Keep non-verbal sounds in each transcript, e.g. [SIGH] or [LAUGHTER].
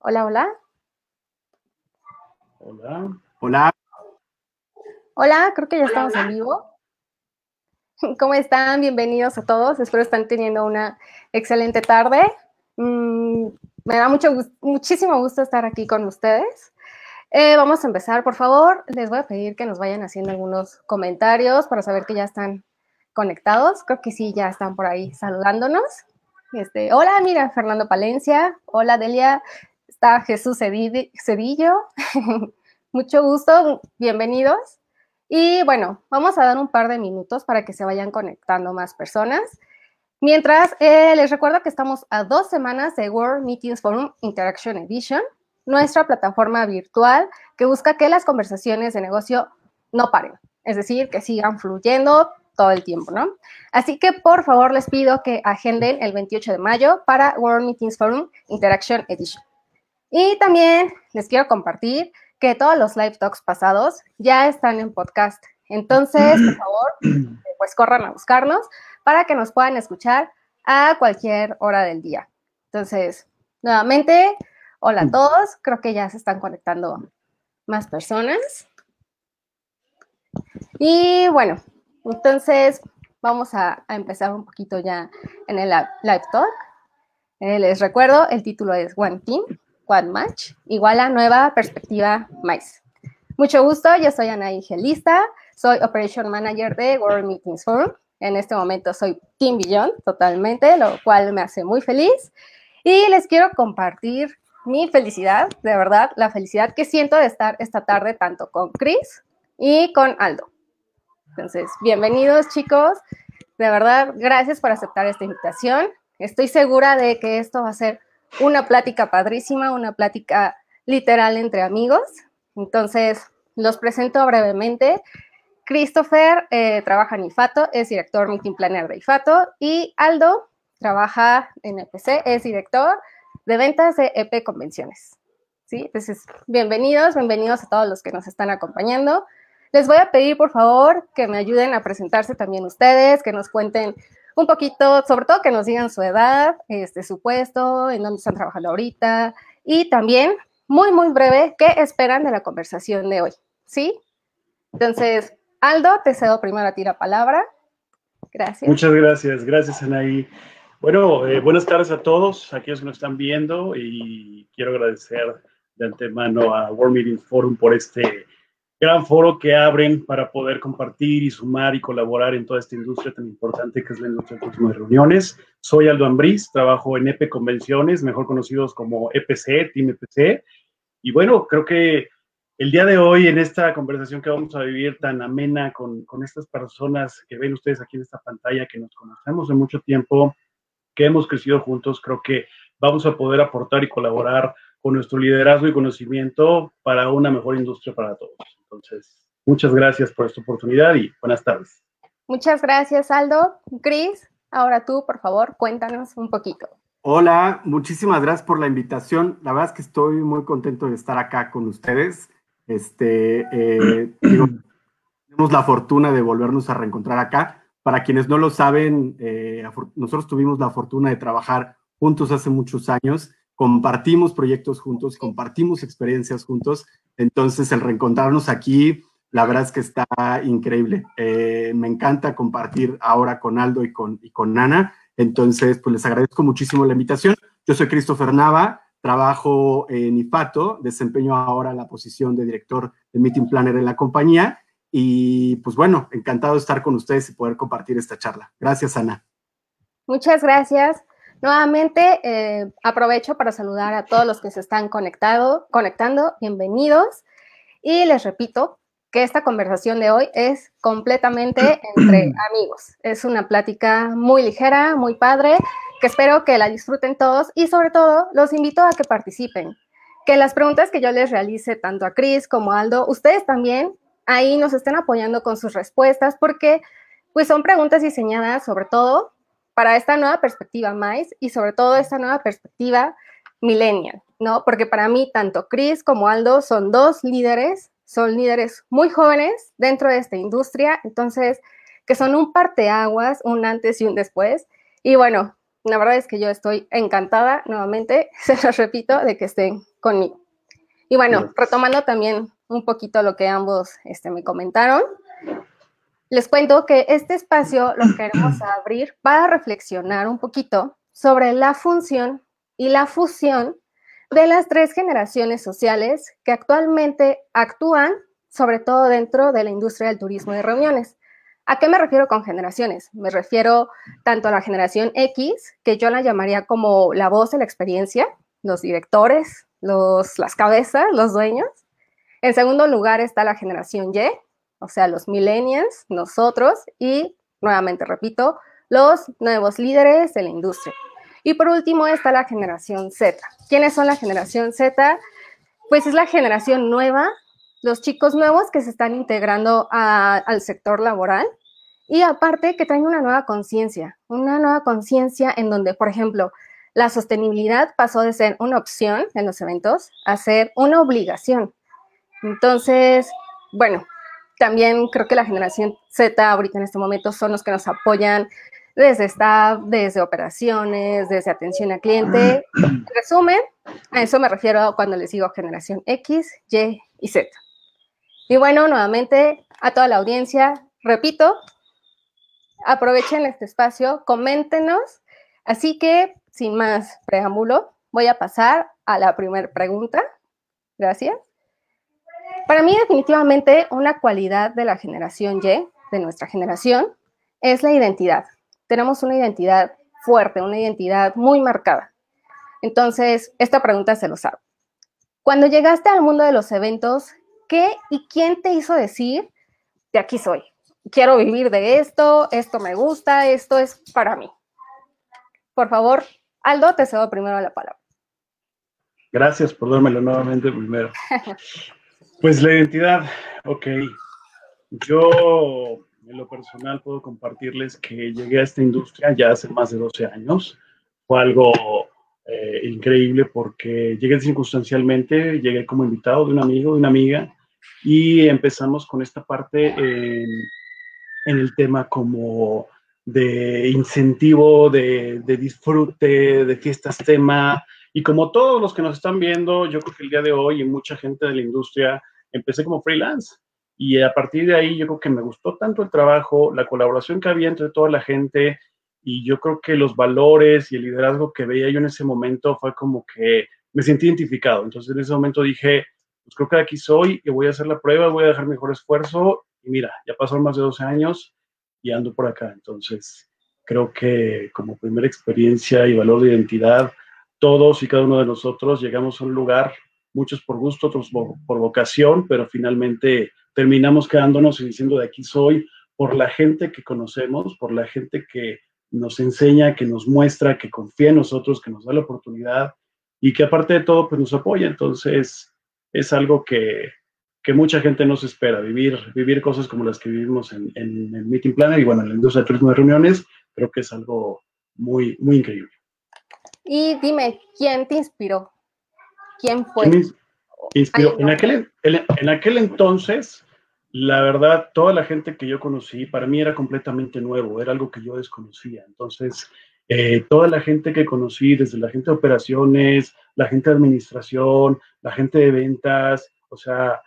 Hola, hola. Hola. Hola. Hola, creo que ya estamos en vivo. [LAUGHS] ¿Cómo están? Bienvenidos a todos. Espero están teniendo una excelente tarde. Mm, me da mucho, muchísimo gusto estar aquí con ustedes. Eh, vamos a empezar, por favor. Les voy a pedir que nos vayan haciendo algunos comentarios para saber que ya están conectados. Creo que sí, ya están por ahí saludándonos. Este, hola, mira, Fernando Palencia. Hola, Delia. Está Jesús Cedillo. [LAUGHS] Mucho gusto, bienvenidos. Y bueno, vamos a dar un par de minutos para que se vayan conectando más personas. Mientras, eh, les recuerdo que estamos a dos semanas de World Meetings Forum Interaction Edition, nuestra plataforma virtual que busca que las conversaciones de negocio no paren, es decir, que sigan fluyendo todo el tiempo, ¿no? Así que por favor les pido que agenden el 28 de mayo para World Meetings Forum Interaction Edition. Y también les quiero compartir que todos los live talks pasados ya están en podcast. Entonces, por [CLEARS THROAT] favor, pues corran a buscarnos para que nos puedan escuchar a cualquier hora del día. Entonces, nuevamente, hola a todos. Creo que ya se están conectando más personas. Y bueno, entonces vamos a, empezar un poquito ya en el live talk. Eh, les recuerdo, el título es One Team Quad Match, igual a nueva perspectiva MICE. Mucho gusto, yo soy Ana Ingelista, soy Operation Manager de World Meetings Forum. En este momento soy Team Beyond totalmente, lo cual me hace muy feliz. Y les quiero compartir mi felicidad, de verdad, la felicidad que siento de estar esta tarde tanto con Chris y con Aldo. Entonces, bienvenidos chicos. De verdad, gracias por aceptar esta invitación. Estoy segura de que esto va a ser una plática padrísima, una plática literal entre amigos. Entonces, los presento brevemente. Christopher eh, trabaja en IFATO, es director Meeting Planner de IFATO y Aldo trabaja en EPC, es director de ventas de EP Convenciones. ¿Sí? Entonces, bienvenidos, bienvenidos a todos los que nos están acompañando. Les voy a pedir, por favor, que me ayuden a presentarse también ustedes, que nos cuenten un poquito, sobre todo que nos digan su edad, este, su puesto, en dónde están trabajando ahorita y también, muy, muy breve, qué esperan de la conversación de hoy, ¿sí? Entonces, Aldo, te cedo primero a ti la palabra. Gracias. Muchas gracias, gracias Anaí. Bueno, eh, buenas tardes a todos, aquellos que nos están viendo y quiero agradecer de antemano a World Meeting Forum por este gran foro que abren para poder compartir y sumar y colaborar en toda esta industria tan importante que es la industria de reuniones. Soy Aldo Ambriz, trabajo en EP Convenciones, mejor conocidos como EPC, Team EPC. Y bueno, creo que el día de hoy, en esta conversación que vamos a vivir tan amena con, con estas personas que ven ustedes aquí en esta pantalla, que nos conocemos de mucho tiempo, que hemos crecido juntos, creo que vamos a poder aportar y colaborar con nuestro liderazgo y conocimiento para una mejor industria para todos. Entonces, muchas gracias por esta oportunidad y buenas tardes. Muchas gracias, Aldo. Chris, ahora tú, por favor, cuéntanos un poquito. Hola, muchísimas gracias por la invitación. La verdad es que estoy muy contento de estar acá con ustedes. Este, eh, tenemos la fortuna de volvernos a reencontrar acá. Para quienes no lo saben, eh, nosotros tuvimos la fortuna de trabajar juntos hace muchos años compartimos proyectos juntos, compartimos experiencias juntos. Entonces, el reencontrarnos aquí, la verdad es que está increíble. Eh, me encanta compartir ahora con Aldo y con, y con Nana. Entonces, pues les agradezco muchísimo la invitación. Yo soy Christopher Nava, trabajo en IFATO, desempeño ahora la posición de director de Meeting Planner en la compañía. Y pues bueno, encantado de estar con ustedes y poder compartir esta charla. Gracias, Ana. Muchas gracias. Nuevamente, eh, aprovecho para saludar a todos los que se están conectado, conectando. Bienvenidos. Y les repito que esta conversación de hoy es completamente [CLEARS THROAT] entre amigos. Es una plática muy ligera, muy padre, que espero que la disfruten todos y sobre todo los invito a que participen. Que las preguntas que yo les realice tanto a Cris como a Aldo, ustedes también ahí nos estén apoyando con sus respuestas porque pues son preguntas diseñadas sobre todo para esta nueva perspectiva más y sobre todo esta nueva perspectiva millennial, ¿no? Porque para mí tanto Chris como Aldo son dos líderes, son líderes muy jóvenes dentro de esta industria, entonces que son un parteaguas, un antes y un después. Y bueno, la verdad es que yo estoy encantada, nuevamente, [LAUGHS] se los repito, de que estén conmigo. Y bueno, retomando también un poquito lo que ambos este, me comentaron, les cuento que este espacio lo queremos abrir para reflexionar un poquito sobre la función y la fusión de las tres generaciones sociales que actualmente actúan, sobre todo dentro de la industria del turismo de reuniones. ¿A qué me refiero con generaciones? Me refiero tanto a la generación X, que yo la llamaría como la voz de la experiencia, los directores, los, las cabezas, los dueños. En segundo lugar está la generación Y, o sea, los millennials, nosotros, y nuevamente repito, los nuevos líderes de la industria. Y por último está la generación Z. ¿Quiénes son la generación Z? Pues es la generación nueva, los chicos nuevos que se están integrando al sector laboral y aparte que traen una nueva conciencia, una nueva conciencia en donde, por ejemplo, la sostenibilidad pasó de ser una opción en los eventos a ser una obligación. Entonces, bueno, también creo que la generación Z ahorita en este momento son los que nos apoyan desde staff, desde operaciones, desde atención al cliente. En resumen, a eso me refiero cuando les digo generación X, Y y Z. Y bueno, nuevamente a toda la audiencia, repito, aprovechen este espacio, coméntenos. Así que, sin más preámbulo, voy a pasar a la primera pregunta. Gracias. Para mí, definitivamente, una cualidad de la generación Y, de nuestra generación, es la identidad tenemos una identidad fuerte, una identidad muy marcada. Entonces, esta pregunta se lo sabe. Cuando llegaste al mundo de los eventos, ¿qué y quién te hizo decir, de aquí soy? Quiero vivir de esto, esto me gusta, esto es para mí. Por favor, Aldo, te cedo primero la palabra. Gracias por dármelo nuevamente primero. [LAUGHS] Pues la identidad, ok. Yo en lo personal puedo compartirles que llegué a esta industria ya hace más de 12 años. Fue algo eh, increíble porque llegué circunstancialmente, llegué como invitado de un amigo, de una amiga, y empezamos con esta parte en, el tema como de incentivo, de, de, disfrute, de fiestas tema. Y como todos los que nos están viendo, yo creo que el día de hoy y mucha gente de la industria, empecé como freelance. Y a partir de ahí yo creo que me gustó tanto el trabajo, la colaboración que había entre toda la gente y yo creo que los valores y el liderazgo que veía yo en ese momento fue como que me sentí identificado. Entonces en ese momento dije, pues creo que aquí soy y voy a hacer la prueba, voy a dejar mejor esfuerzo y mira, ya pasaron más de 12 años y ando por acá. Entonces creo que como primera experiencia y valor de identidad, todos y cada uno de nosotros llegamos a un lugar, muchos por gusto, otros por, vocación, pero finalmente terminamos quedándonos y diciendo de aquí soy por la gente que conocemos, por la gente que nos enseña, que nos muestra, que confía en nosotros, que nos da la oportunidad y que aparte de todo, pues nos apoya. Entonces, es algo que, que mucha gente no se espera, vivir, vivir cosas como las que vivimos en, en, Meeting Planner y bueno, en la industria de turismo de reuniones, creo que es algo muy, muy increíble. Y dime, ¿quién te inspiró? ¿Quién fue? inspiró? En, aquel, en aquel entonces, la verdad, toda la gente que yo conocí, para mí era completamente nuevo, era algo que yo desconocía. Entonces, eh, toda la gente que conocí, desde la gente de operaciones, la gente de administración, la gente de ventas, o sea,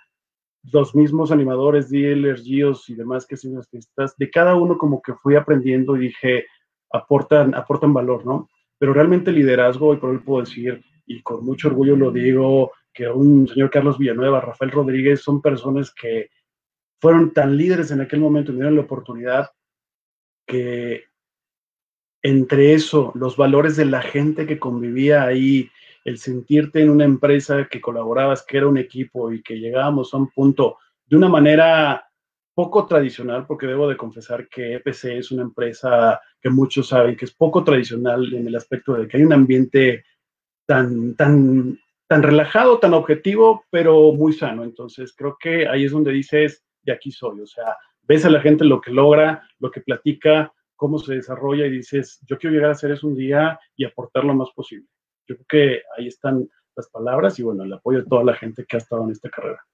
los mismos animadores, dealers, GIOS y demás que hacen las fiestas, de cada uno como que fui aprendiendo y dije, aportan, aportan valor, ¿no? Pero realmente liderazgo, y por eso puedo decir, y con mucho orgullo lo digo, que un señor Carlos Villanueva, Rafael Rodríguez, son personas que fueron tan líderes en aquel momento, me dieron la oportunidad que entre eso, los valores de la gente que convivía ahí, el sentirte en una empresa que colaborabas, que era un equipo y que llegábamos a un punto de una manera poco tradicional, porque debo de confesar que EPC es una empresa que muchos saben que es poco tradicional en el aspecto de que hay un ambiente tan, tan, tan relajado, tan objetivo, pero muy sano. Entonces, creo que ahí es donde dices, de aquí soy. O sea, ves a la gente lo que logra, lo que platica, cómo se desarrolla y dices, yo quiero llegar a hacer eso un día y aportar lo más posible. Yo creo que ahí están las palabras y bueno, el apoyo de toda la gente que ha estado en esta carrera.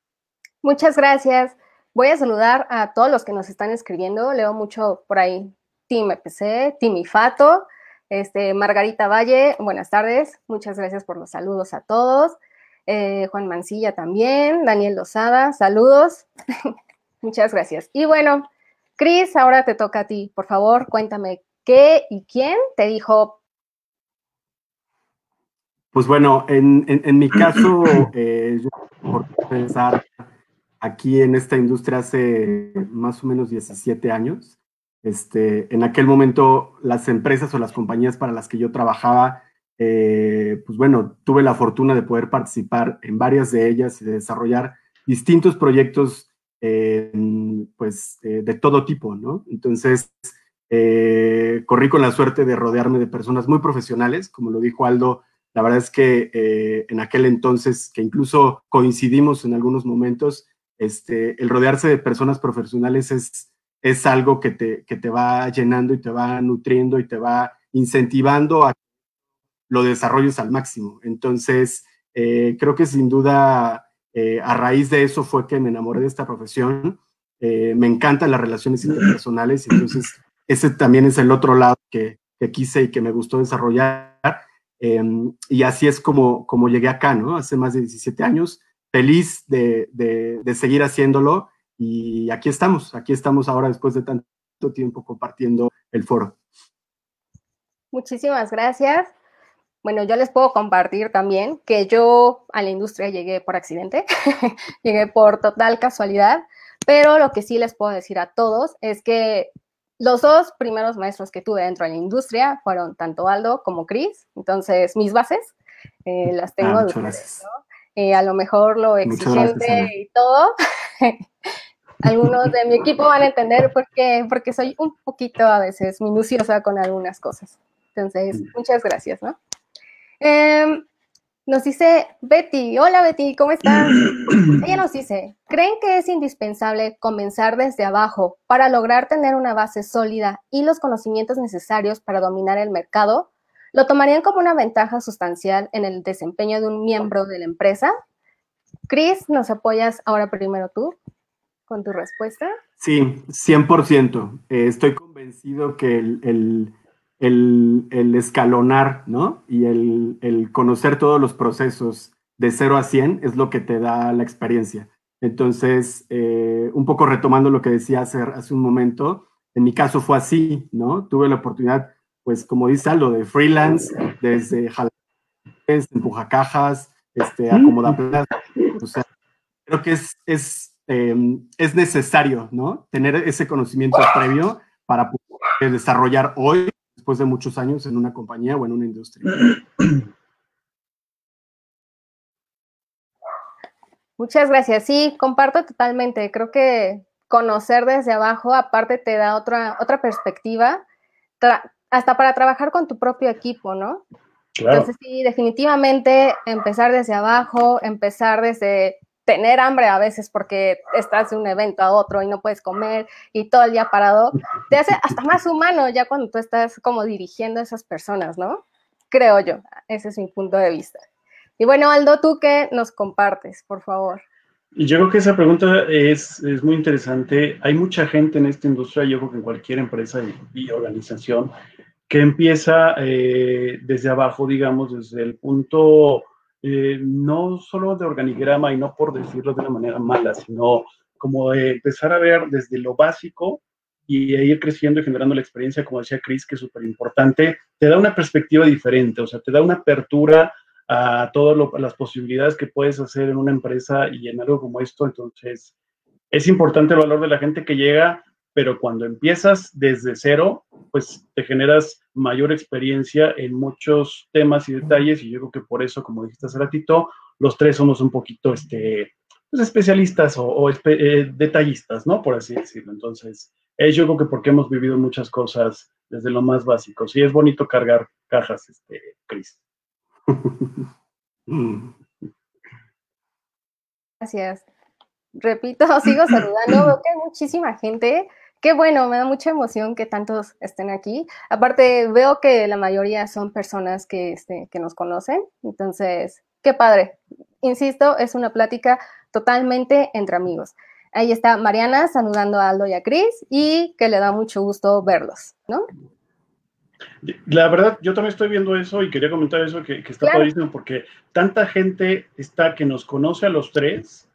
Muchas gracias. Voy a saludar a todos los que nos están escribiendo. Leo mucho por ahí Team EPC, Team IFATO, este, Margarita Valle, buenas tardes. Muchas gracias por los saludos a todos. eh, Juan Mancilla también, Daniel Lozada, saludos. [LAUGHS] Muchas gracias. Y bueno, Cris, ahora te toca a ti. Por favor, cuéntame qué y quién te dijo. Pues bueno, en, mi caso, [CLEARS THROAT] eh, yo por pensar aquí en esta industria hace más o menos 17 años. Este, en aquel momento, las empresas o las compañías para las que yo trabajaba, eh, pues bueno, tuve la fortuna de poder participar en varias de ellas y de desarrollar distintos proyectos, pues, de todo tipo, ¿no? Entonces, eh, corrí con la suerte de rodearme de personas muy profesionales, como lo dijo Aldo, la verdad es que eh, en aquel entonces, que incluso coincidimos en algunos momentos, este, el rodearse de personas profesionales es, es algo que te, que te va llenando y te va nutriendo y te va incentivando a lo desarrolles al máximo. Entonces, eh, creo que sin duda, a raíz de eso fue que me enamoré de esta profesión. me encantan las relaciones interpersonales, entonces ese también es el otro lado que, quise y que me gustó desarrollar. Em, y así es como, como llegué acá, ¿no? Hace más de 17 años, feliz de, seguir haciéndolo y aquí estamos, aquí estamos ahora después de tanto tiempo compartiendo el foro. Muchísimas gracias. Bueno, yo les puedo compartir también que yo a la industria llegué por accidente, [LAUGHS] llegué por total casualidad, pero lo que sí les puedo decir a todos es que los dos primeros maestros que tuve dentro de la industria fueron tanto Aldo como Chris, entonces mis bases eh, las tengo. Ah, eh, a lo mejor lo exigente y todo. [LAUGHS] Algunos de mi equipo van a entender por qué, porque soy un poquito a veces minuciosa con algunas cosas. Entonces, mm. muchas gracias, ¿no? Em, nos dice Betty, hola Betty, ¿cómo estás? [CLEARS THROAT] Ella nos dice, ¿creen que es indispensable comenzar desde abajo para lograr tener una base sólida y los conocimientos necesarios para dominar el mercado? ¿Lo tomarían como una ventaja sustancial en el desempeño de un miembro de la empresa? Chris, ¿nos apoyas ahora primero tú con tu respuesta? Sí, 100%. Eh, estoy convencido que el el, escalonar, ¿no? Y el, conocer todos los procesos de 0 a 100 es lo que te da la experiencia. Entonces, eh, un poco retomando lo que decía hace, hace un momento, en mi caso fue así, ¿no? Tuve la oportunidad, pues como dice Aldo, de freelance, desde jalapeños, empujacajas, este, acomodaplazas. O sea, creo que es, es, em, es necesario, ¿no? Tener ese conocimiento previo para poder desarrollar hoy después de muchos años en una compañía o en una industria. Muchas gracias. Sí, comparto totalmente. Creo que conocer desde abajo, aparte, te da otra, otra perspectiva, hasta para trabajar con tu propio equipo, ¿no? Entonces, sí, definitivamente empezar desde abajo, empezar desde tener hambre a veces porque estás de un evento a otro y no puedes comer y todo el día parado, te hace hasta más humano ya cuando tú estás como dirigiendo a esas personas, ¿no? Creo yo, ese es mi punto de vista. Y bueno, Aldo, ¿tú qué nos compartes, por favor? Y yo creo que esa pregunta es, es muy interesante. Hay mucha gente en esta industria, yo creo que en cualquier empresa y, organización, que empieza eh, desde abajo, digamos, desde el punto eh, no solo de organigrama y no por decirlo de una manera mala, sino como de empezar a ver desde lo básico y ir creciendo y generando la experiencia, como decía Chris, que es súper importante, te da una perspectiva diferente, o sea, te da una apertura a todas las posibilidades que puedes hacer en una empresa y en algo como esto. Entonces, es importante el valor de la gente que llega pero cuando empiezas desde cero, pues te generas mayor experiencia en muchos temas y detalles y yo creo que por eso, como dijiste hace ratito, los tres somos un poquito este, pues, especialistas o, eh, detallistas, ¿no? Por así decirlo. Entonces, es yo creo que porque hemos vivido muchas cosas desde lo más básico. Sí, es bonito cargar cajas, este, Cris. Gracias. Repito, [LAUGHS] sigo saludando, veo que hay muchísima gente Qué bueno, me da mucha emoción que tantos estén aquí. Aparte, veo que la mayoría son personas que, este, que nos conocen, entonces, qué padre. Insisto, es una plática totalmente entre amigos. Ahí está Mariana saludando a Aldo y a Cris y que le da mucho gusto verlos, ¿no? La verdad, yo también estoy viendo eso y quería comentar eso que, está padrísimo porque tanta gente está que nos conoce a los tres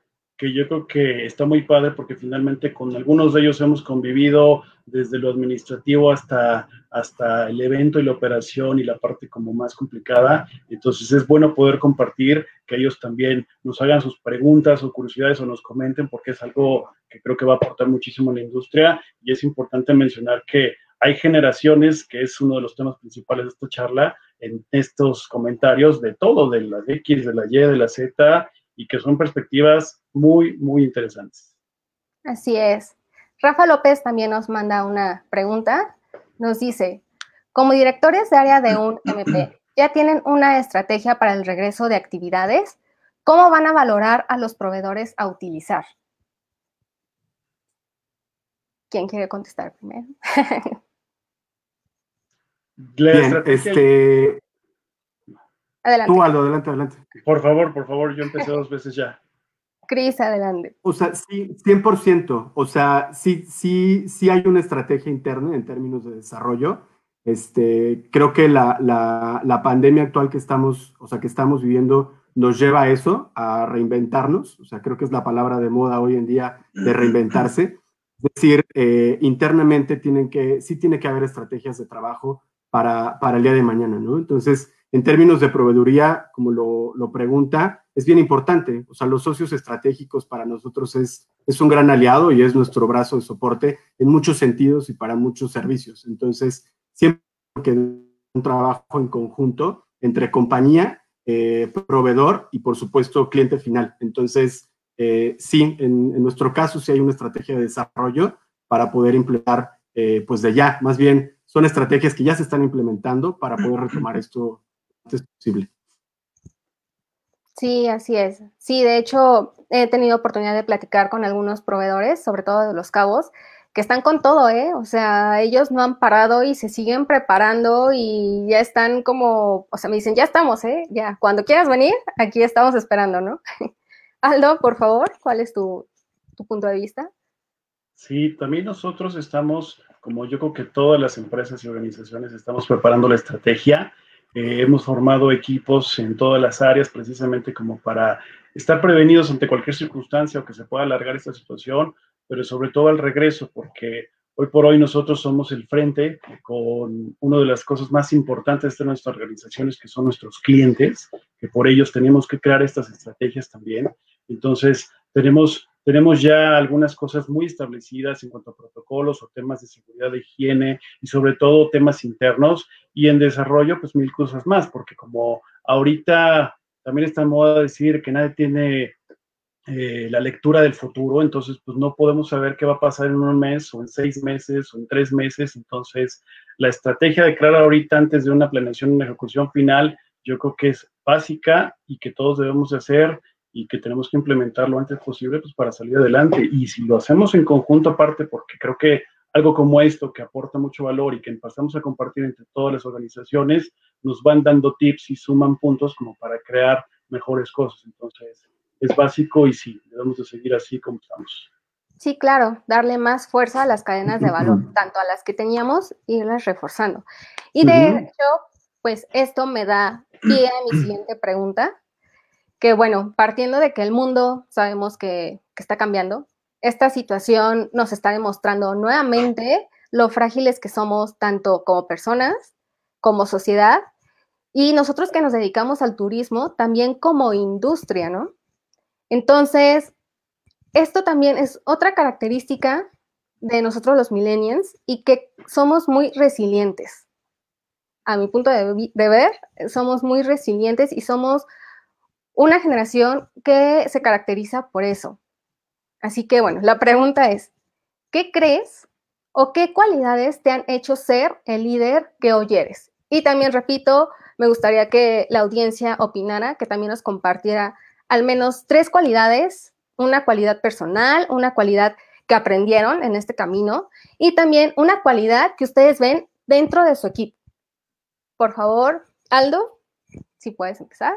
que yo creo que está muy padre porque finalmente con algunos de ellos hemos convivido desde lo administrativo hasta, hasta el evento y la operación y la parte como más complicada. Entonces es bueno poder compartir, que ellos también nos hagan sus preguntas o curiosidades o nos comenten porque es algo que creo que va a aportar muchísimo a la industria y es importante mencionar que hay generaciones, que es uno de los temas principales de esta charla, en estos comentarios de todo, de la X, de la Y, de la Z, y que son perspectivas muy, muy interesantes. Así es. Rafa López también nos manda una pregunta. Nos dice, como directores de área de un MP, [CLEARS THROAT] ¿ya tienen una estrategia para el regreso de actividades? ¿Cómo van a valorar a los proveedores a utilizar? ¿Quién quiere contestar primero? [LAUGHS] Bien, este... Adelante. Tú, Aldo, adelante, adelante. Por favor, por favor, yo empecé dos veces ya. [LAUGHS] Cris, adelante. O sea, sí, 100%. O sea, sí, sí, sí hay una estrategia interna en términos de desarrollo. Este, creo que la, la, la, pandemia actual que estamos, o sea, que estamos viviendo nos lleva a eso, a reinventarnos. O sea, creo que es la palabra de moda hoy en día de reinventarse. Es decir, eh, internamente tienen que, sí tiene que haber estrategias de trabajo para, para el día de mañana, ¿no? Entonces, en términos de proveeduría, como lo, lo, pregunta, es bien importante. O sea, los socios estratégicos para nosotros es, es un gran aliado y es nuestro brazo de soporte en muchos sentidos y para muchos servicios. Entonces, siempre que un trabajo en conjunto entre compañía, eh, proveedor y, por supuesto, cliente final. Entonces, eh, sí, en, nuestro caso sí hay una estrategia de desarrollo para poder implementar, eh, pues de ya, más bien son estrategias que ya se están implementando para poder retomar esto es posible. Sí, así es. Sí, de hecho, he tenido oportunidad de platicar con algunos proveedores, sobre todo de los cabos, que están con todo, ¿eh? O sea, ellos no han parado y se siguen preparando y ya están como, o sea, me dicen, ya estamos, ¿eh? Ya, cuando quieras venir, aquí estamos esperando, ¿no? [LAUGHS] Aldo, por favor, ¿cuál es tu, tu punto de vista? Sí, también nosotros estamos, como yo creo que todas las empresas y organizaciones, estamos preparando la estrategia eh, hemos formado equipos en todas las áreas precisamente como para estar prevenidos ante cualquier circunstancia o que se pueda alargar esta situación, pero sobre todo al regreso, porque hoy por hoy nosotros somos el frente con una de las cosas más importantes de nuestras organizaciones, que son nuestros clientes, que por ellos tenemos que crear estas estrategias también. Entonces, tenemos tenemos ya algunas cosas muy establecidas en cuanto a protocolos o temas de seguridad de higiene y sobre todo temas internos y en desarrollo pues mil cosas más, porque como ahorita también está en moda decir que nadie tiene eh, la lectura del futuro, entonces pues no podemos saber qué va a pasar en un mes o en seis meses o en tres meses, entonces la estrategia de crear ahorita antes de una planeación, una ejecución final, yo creo que es básica y que todos debemos de hacer y que tenemos que implementar lo antes posible pues, para salir adelante. Y si lo hacemos en conjunto aparte, porque creo que algo como esto que aporta mucho valor y que empezamos a compartir entre todas las organizaciones, nos van dando tips y suman puntos como para crear mejores cosas. Entonces, es básico y sí, debemos de seguir así como estamos. Sí, claro, darle más fuerza a las cadenas de valor, tanto a las que teníamos, irlas reforzando. Y de hecho, pues esto me da pie a mi siguiente pregunta, que bueno, partiendo de que el mundo sabemos que, está cambiando, esta situación nos está demostrando nuevamente lo frágiles que somos tanto como personas, como sociedad, y nosotros que nos dedicamos al turismo, también como industria, ¿no? Entonces, esto también es otra característica de nosotros los millennials y que somos muy resilientes. A mi punto de, de ver, somos muy resilientes y somos una generación que se caracteriza por eso. Así que bueno, la pregunta es, ¿qué crees o qué cualidades te han hecho ser el líder que hoy eres? Y también repito, me gustaría que la audiencia opinara, que también nos compartiera al menos tres cualidades, una cualidad personal, una cualidad que aprendieron en este camino y también una cualidad que ustedes ven dentro de su equipo. Por favor, Aldo, si puedes empezar.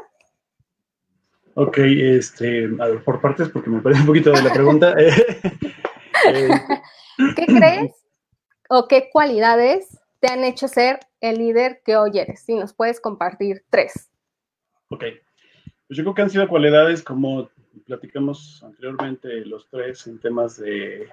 Ok, este, a ver, por partes, porque me parece un poquito de la pregunta. [LAUGHS] Eh, ¿Qué crees o qué cualidades te han hecho ser el líder que hoy eres? Si nos puedes compartir tres. Ok. Pues yo creo que han sido cualidades como platicamos anteriormente los tres en temas de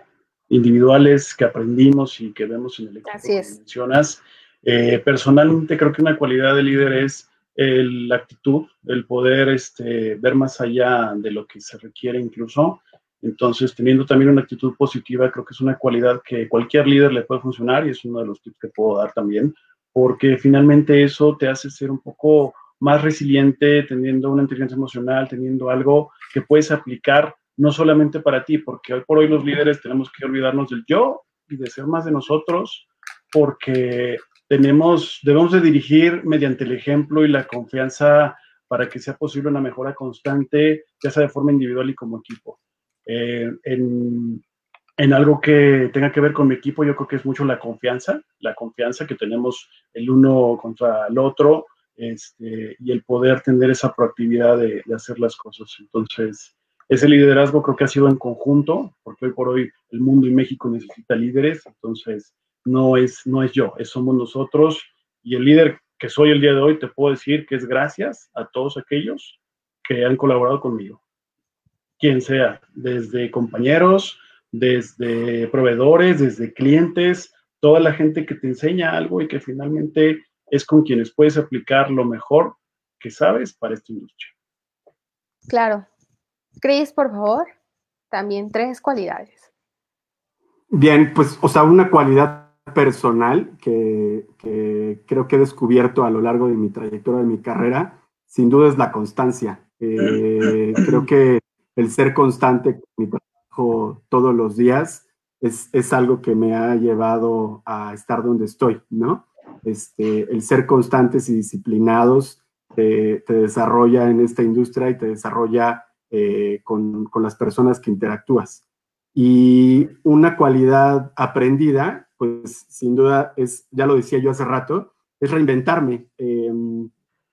individuales que aprendimos y que vemos en el equipo Así es. que mencionas. Eh, personalmente creo que una cualidad de líder es el- la actitud, el poder este, ver más allá de lo que se requiere incluso. Entonces, teniendo también una actitud positiva, creo que es una cualidad que cualquier líder le puede funcionar y es uno de los tips que puedo dar también, porque finalmente eso te hace ser un poco más resiliente, teniendo una inteligencia emocional, teniendo algo que puedes aplicar no solamente para ti, porque hoy por hoy los líderes tenemos que olvidarnos del yo y de ser más de nosotros, porque tenemos, debemos de dirigir mediante el ejemplo y la confianza para que sea posible una mejora constante, ya sea de forma individual y como equipo. Eh, en, en algo que tenga que ver con mi equipo, yo creo que es mucho la confianza, la confianza que tenemos el uno contra el otro, este, y el poder tener esa proactividad de, de, hacer las cosas. Entonces, ese liderazgo creo que ha sido en conjunto, porque hoy por hoy el mundo y México necesita líderes, entonces no es, no es yo, es somos nosotros, y el líder que soy el día de hoy, te puedo decir que es gracias a todos aquellos que han colaborado conmigo, quien sea, desde compañeros, desde proveedores, desde clientes, toda la gente que te enseña algo y que finalmente es con quienes puedes aplicar lo mejor que sabes para esta industria. Claro. Cris, por favor, también tres cualidades. Bien, pues, o sea, una cualidad personal que, creo que he descubierto a lo largo de mi trayectoria, de mi carrera, sin duda es la constancia. Eh, creo que el ser constante con mi trabajo todos los días es, es, algo que me ha llevado a estar donde estoy, ¿no? Este, el ser constantes y disciplinados te, te desarrolla en esta industria y te desarrolla eh, con, con, las personas que interactúas. Y una cualidad aprendida, pues sin duda es, ya lo decía yo hace rato, es reinventarme. Eh,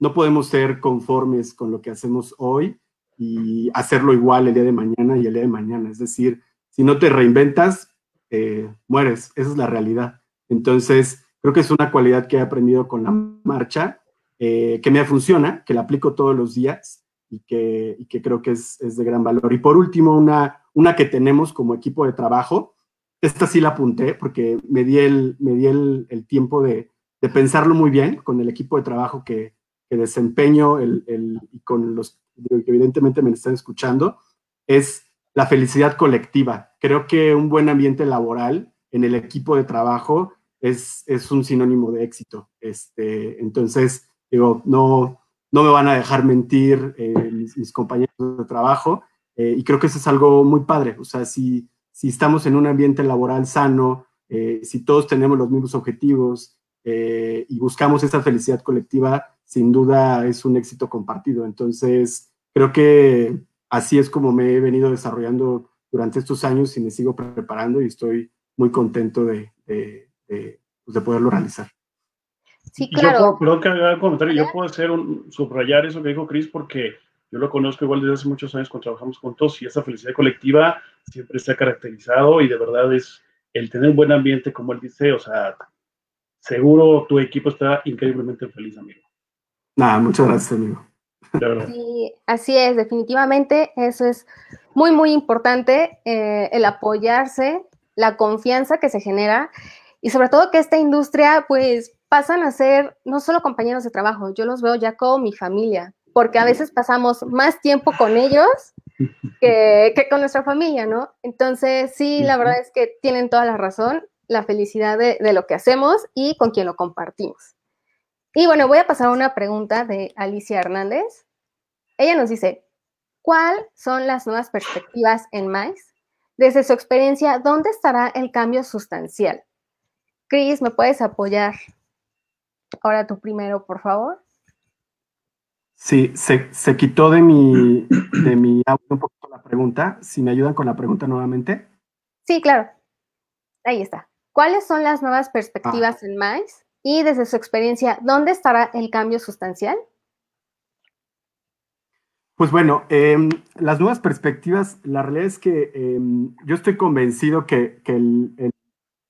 no podemos ser conformes con lo que hacemos hoy y hacerlo igual el día de mañana y el día de mañana. Es decir, si no te reinventas, eh, mueres. Esa es la realidad. Entonces, creo que es una cualidad que he aprendido con la marcha, eh, que me funciona, que la aplico todos los días y que, y que creo que es, es, de gran valor. Y por último, una, una que tenemos como equipo de trabajo, esta sí la apunté porque me di el, me di el, tiempo de, de, pensarlo muy bien con el equipo de trabajo que, que desempeño el, el, y con los que evidentemente me están escuchando, es la felicidad colectiva. Creo que un buen ambiente laboral en el equipo de trabajo es, es un sinónimo de éxito. Este, entonces, digo, no, no me van a dejar mentir eh, mis, mis, compañeros de trabajo eh, y creo que eso es algo muy padre. O sea, si, si estamos en un ambiente laboral sano, eh, si todos tenemos los mismos objetivos eh, y buscamos esa felicidad colectiva, sin duda es un éxito compartido. Entonces, creo que así es como me he venido desarrollando durante estos años y me sigo preparando y estoy muy contento de, de, de, pues de poderlo realizar. Sí, claro. Yo puedo, perdón que haga un comentario, yo puedo hacer un, subrayar eso que dijo Cris porque yo lo conozco igual desde hace muchos años cuando trabajamos juntos y esa felicidad colectiva siempre se ha caracterizado y de verdad es el tener un buen ambiente, como él dice, o sea, seguro tu equipo está increíblemente feliz, amigo. Nada, muchas gracias, amigo. Sí, así es, definitivamente eso es muy, muy importante, eh, el apoyarse, la confianza que se genera y sobre todo que esta industria pues pasan a ser no solo compañeros de trabajo, yo los veo ya como mi familia, porque a veces pasamos más tiempo con ellos [LAUGHS] que, que con nuestra familia, ¿no? Entonces, sí, la verdad es que tienen toda la razón, la felicidad de, de lo que hacemos y con quien lo compartimos. Y bueno, voy a pasar a una pregunta de Alicia Hernández. Ella nos dice, ¿cuáles son las nuevas perspectivas en MAIS? Desde su experiencia, ¿dónde estará el cambio sustancial? Cris, ¿me puedes apoyar? Ahora tú primero, por favor. Sí, se, se quitó de mi, de mi audio un poquito la pregunta. Si me ayudan con la pregunta nuevamente. Sí, claro. Ahí está. ¿Cuáles son las nuevas perspectivas ah. en MAIS? Y desde su experiencia, ¿dónde estará el cambio sustancial? Pues bueno, eh, las nuevas perspectivas, la realidad es que eh, yo estoy convencido que, que el, el,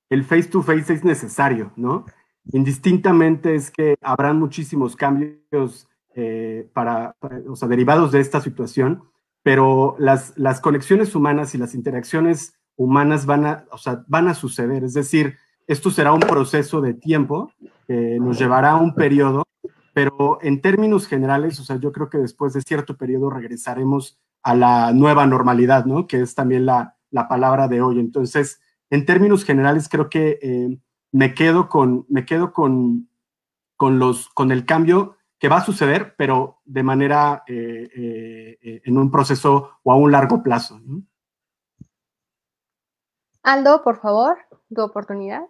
el, face to face es necesario, ¿no? indistintamente es que habrán muchísimos cambios eh, para, o sea, derivados de esta situación, pero las, las conexiones humanas y las interacciones humanas van a, o sea, van a suceder. Es decir, esto será un proceso de tiempo que nos llevará un periodo, pero en términos generales, o sea, yo creo que después de cierto periodo regresaremos a la nueva normalidad, ¿no? Que es también la, la palabra de hoy. Entonces, en términos generales, creo que eh, me quedo con, me quedo con, con, los, con el cambio que va a suceder, pero de manera eh, eh, en un proceso o a un largo plazo. Aldo, por favor, tu oportunidad.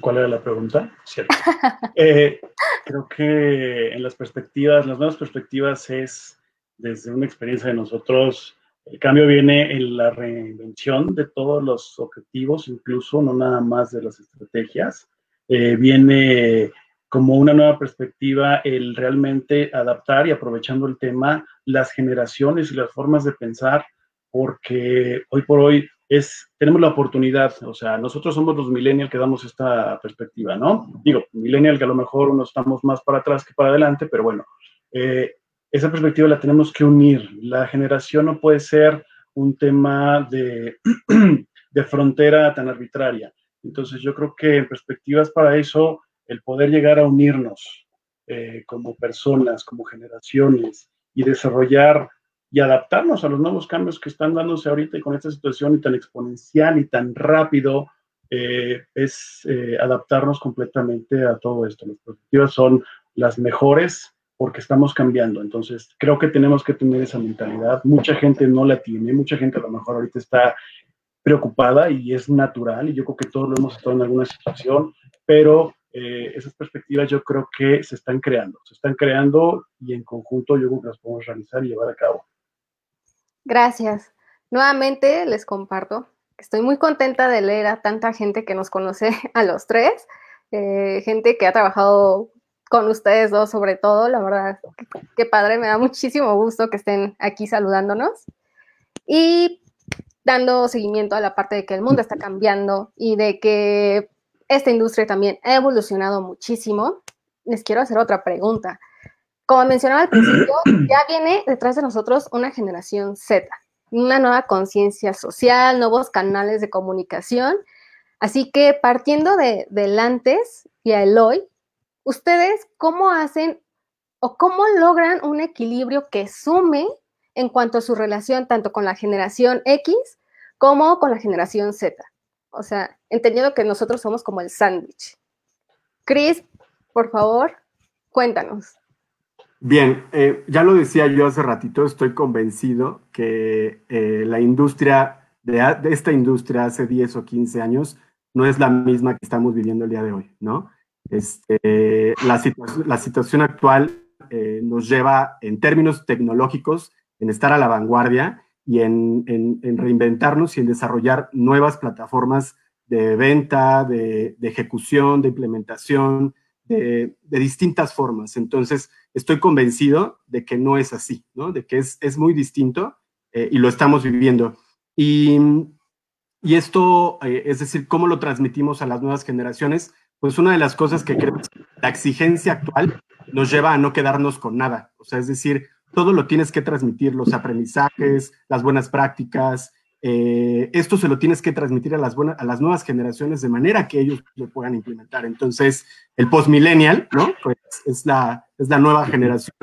¿Cuál era la pregunta? [LAUGHS] creo que en las perspectivas, las nuevas perspectivas es desde una experiencia de nosotros el cambio viene en la reinvención de todos los objetivos, incluso no nada más de las estrategias. Eh, viene como una nueva perspectiva el realmente adaptar y aprovechando el tema las generaciones y las formas de pensar, porque hoy por hoy es, tenemos la oportunidad, o sea, nosotros somos los millennials que damos esta perspectiva, ¿no? Digo, millennial que a lo mejor uno estamos más para atrás que para adelante, pero bueno, eh, esa perspectiva la tenemos que unir. La generación no puede ser un tema de, [CLEARS THROAT] de frontera tan arbitraria. Entonces yo creo que en perspectivas para eso, el poder llegar a unirnos eh, como personas, como generaciones y desarrollar y adaptarnos a los nuevos cambios que están dándose ahorita y con esta situación y tan exponencial y tan rápido, eh, es eh, adaptarnos completamente a todo esto. Las perspectivas son las mejores porque estamos cambiando. Entonces, creo que tenemos que tener esa mentalidad. Mucha gente no la tiene, mucha gente a lo mejor ahorita está preocupada y es natural, y yo creo que todos lo hemos estado en alguna situación, pero eh, esas perspectivas yo creo que se están creando, se están creando y en conjunto yo creo que las podemos realizar y llevar a cabo. Gracias. Nuevamente les comparto estoy muy contenta de leer a tanta gente que nos conoce [LAUGHS] a los tres, eh, gente que ha trabajado con ustedes dos sobre todo, la verdad, qué padre, me da muchísimo gusto que estén aquí saludándonos y dando seguimiento a la parte de que el mundo está cambiando y de que esta industria también ha evolucionado muchísimo. Les quiero hacer otra pregunta. Como mencionaba al principio, [CLEARS THROAT] ya viene detrás de nosotros una generación Z, una nueva conciencia social, nuevos canales de comunicación. Así que partiendo de, del antes y el hoy, ¿Ustedes cómo hacen o cómo logran un equilibrio que sume en cuanto a su relación tanto con la generación X como con la generación Z? O sea, entendiendo que nosotros somos como el sándwich. Chris, por favor, cuéntanos. Bien, eh, ya lo decía yo hace ratito, estoy convencido que eh, la industria, de, esta industria hace 10 o 15 años, no es la misma que estamos viviendo el día de hoy, ¿no? Este, la, la, situación actual eh, nos lleva en términos tecnológicos en estar a la vanguardia y en, en, reinventarnos y en desarrollar nuevas plataformas de venta, de, de ejecución, de implementación, de, de, distintas formas. Entonces, estoy convencido de que no es así, ¿no? de que es, es muy distinto eh, y lo estamos viviendo. Y, y esto, eh, es decir, cómo lo transmitimos a las nuevas generaciones, pues una de las cosas que creo que la exigencia actual nos lleva a no quedarnos con nada. O sea, es decir, todo lo tienes que transmitir, los aprendizajes, las buenas prácticas. Eh, esto se lo tienes que transmitir a las, buenas, a las nuevas generaciones de manera que ellos lo puedan implementar. Entonces, el post-millennial, ¿no? Pues es la, es la nueva generación,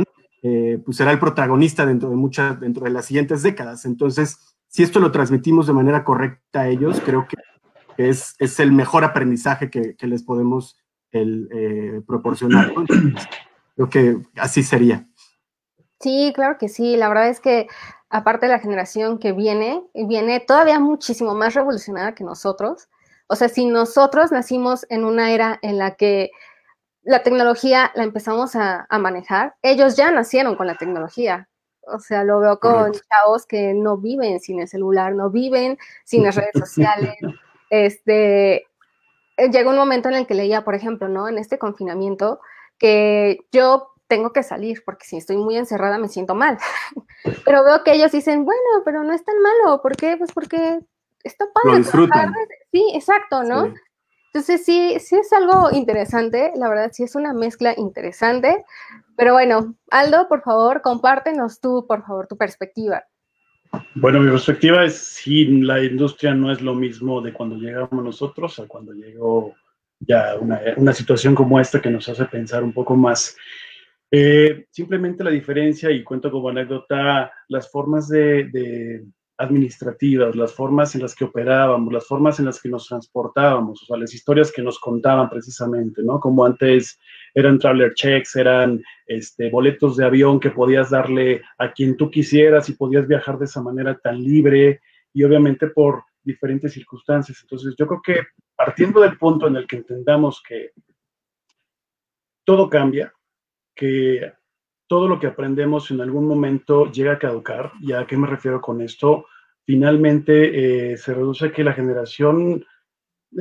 eh, pues será el protagonista dentro de muchas, dentro de las siguientes décadas. Entonces, si esto lo transmitimos de manera correcta a ellos, creo que es, es el mejor aprendizaje que, les podemos el, eh, proporcionar. creo que así sería. Sí, claro que sí. La verdad es que aparte de la generación que viene, viene todavía muchísimo más revolucionada que nosotros. O sea, si nosotros nacimos en una era en la que la tecnología la empezamos a, a manejar, ellos ya nacieron con la tecnología. O sea, lo veo con chavos que no viven sin el celular, no viven sin las redes sociales, [LAUGHS] este, llegó un momento en el que leía, por ejemplo, ¿no? En este confinamiento, que yo tengo que salir porque si estoy muy encerrada me siento mal. pero veo que ellos dicen, bueno, pero no es tan malo. ¿Por qué? Pues porque está padre. Lo disfrutan. Sí, exacto, ¿no? Entonces sí, sí es algo interesante, la verdad sí es una mezcla interesante, pero bueno, Aldo, por favor, compártenos tú, por favor, tu perspectiva. Bueno, mi perspectiva es sí, la industria no es lo mismo de cuando llegamos nosotros a cuando llegó ya una, situación como esta que nos hace pensar un poco más. Eh, simplemente la diferencia, y cuento como anécdota, las formas de administrativas, las formas en las que operábamos, las formas en las que nos transportábamos, o sea, las historias que nos contaban precisamente, ¿no? Como antes eran traveler checks, eran este, boletos de avión que podías darle a quien tú quisieras y podías viajar de esa manera tan libre y obviamente por diferentes circunstancias. Entonces, yo creo que partiendo del punto en el que entendamos que todo cambia, que todo lo que aprendemos en algún momento llega a caducar. ¿Y a qué me refiero con esto? Finalmente eh, se reduce a que la generación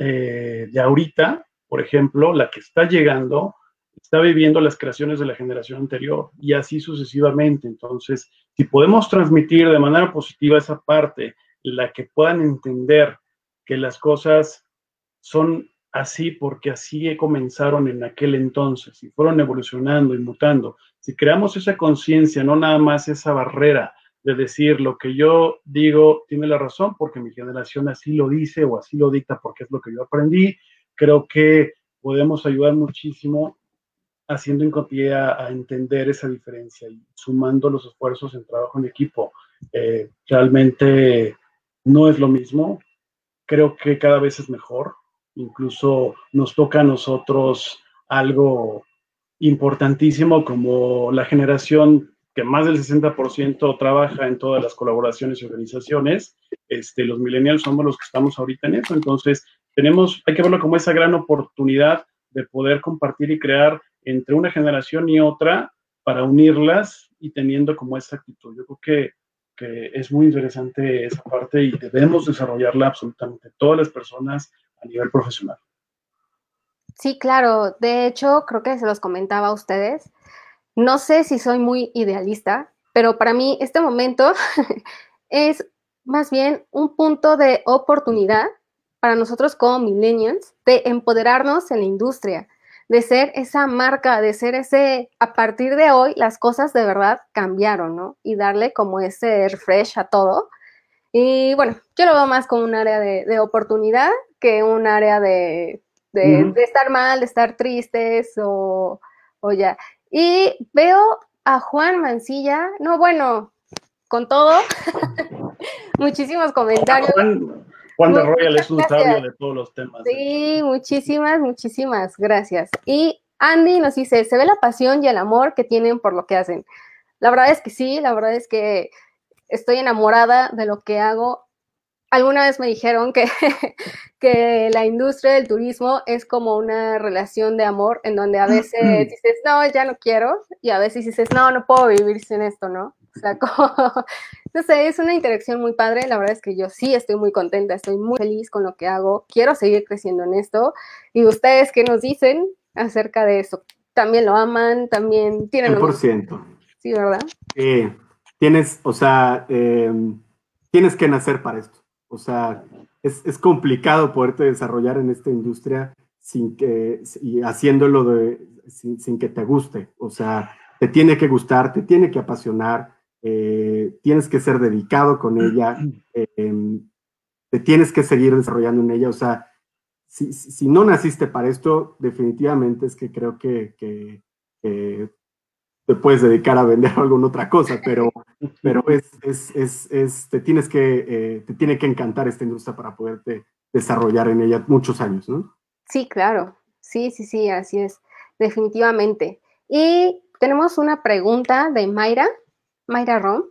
eh, de ahorita, por ejemplo, la que está llegando, está viviendo las creaciones de la generación anterior y así sucesivamente. Entonces, si podemos transmitir de manera positiva esa parte, la que puedan entender que las cosas son así porque así comenzaron en aquel entonces y fueron evolucionando y mutando, si creamos esa conciencia, no nada más esa barrera de decir lo que yo digo tiene la razón porque mi generación así lo dice o así lo dicta porque es lo que yo aprendí, creo que podemos ayudar muchísimo haciendo hincapié a, entender esa diferencia y sumando los esfuerzos en trabajo en equipo. Eh, realmente no es lo mismo, creo que cada vez es mejor, incluso nos toca a nosotros algo importantísimo como la generación que más del 60% trabaja en todas las colaboraciones y organizaciones, este, los millennials somos los que estamos ahorita en eso. Entonces, tenemos, hay que verlo como esa gran oportunidad de poder compartir y crear entre una generación y otra para unirlas y teniendo como esa actitud. Yo creo que, que es muy interesante esa parte y debemos desarrollarla absolutamente todas las personas a nivel profesional. Sí, claro. De hecho, creo que se los comentaba a ustedes. No sé si soy muy idealista, pero para mí este momento [LAUGHS] es más bien un punto de oportunidad para nosotros como millennials de empoderarnos en la industria, de ser esa marca, de ser ese, a partir de hoy las cosas de verdad cambiaron, ¿no? Y darle como ese refresh a todo. Y bueno, yo lo veo más como un área de, de oportunidad que un área de de, estar mal, de estar tristes o, ya. Y veo a Juan Mancilla, no, bueno, con todo, [LAUGHS] muchísimos comentarios. Juan, de Royal es un sabio de todos los temas. Sí, muchísimas, muchísimas gracias. Y Andy nos dice, se ve la pasión y el amor que tienen por lo que hacen. La verdad es que sí, la verdad es que estoy enamorada de lo que hago alguna vez me dijeron que, [LAUGHS] que la industria del turismo es como una relación de amor en donde a veces dices, no, ya no quiero, y a veces dices, no, no puedo vivir sin esto, ¿no? O sea, [LAUGHS] no sé, es una interacción muy padre. La verdad es que yo sí estoy muy contenta, estoy muy feliz con lo que hago, quiero seguir creciendo en esto. ¿Y ustedes qué nos dicen acerca de eso? ¿También lo aman? ¿También tienen... 100%. Sí, ¿verdad? Eh, tienes, o sea, em, tienes que nacer para esto. O sea, es, complicado poderte desarrollar en esta industria sin que, y haciéndolo de, sin, que te guste. O sea, te tiene que gustar, te tiene que apasionar, eh, tienes que ser dedicado con ella, [CLEARS THROAT] em, te tienes que seguir desarrollando en ella. O sea, si, no naciste para esto, definitivamente es que creo que, que te puedes dedicar a vender [LAUGHS] alguna otra cosa, pero, [LAUGHS] pero es, es, es, es, te tienes que, eh, te tiene que encantar esta industria para poderte desarrollar en ella muchos años, ¿no? Sí, claro. Sí, sí, sí, así es, definitivamente. Y tenemos una pregunta de Mayra, Mayra Rom.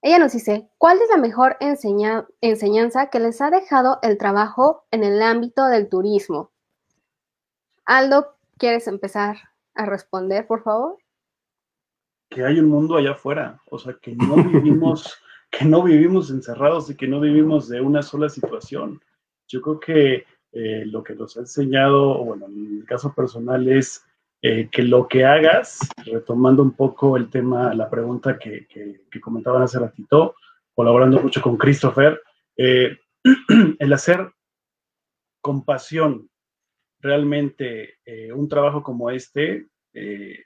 Ella nos dice, ¿cuál es la mejor enseñanza que les ha dejado el trabajo en el ámbito del turismo? Aldo, ¿quieres empezar a responder, por favor? Que hay un mundo allá afuera, o sea, que no [LAUGHS] vivimos, que no vivimos encerrados y que no vivimos de una sola situación. Yo creo que eh, lo que nos ha enseñado, bueno, en mi caso personal es eh, que lo que hagas, retomando un poco el tema, la pregunta que, que, comentaban hace ratito, colaborando mucho con Christopher, eh, [CLEARS THROAT] el hacer compasión realmente eh, un trabajo como este eh,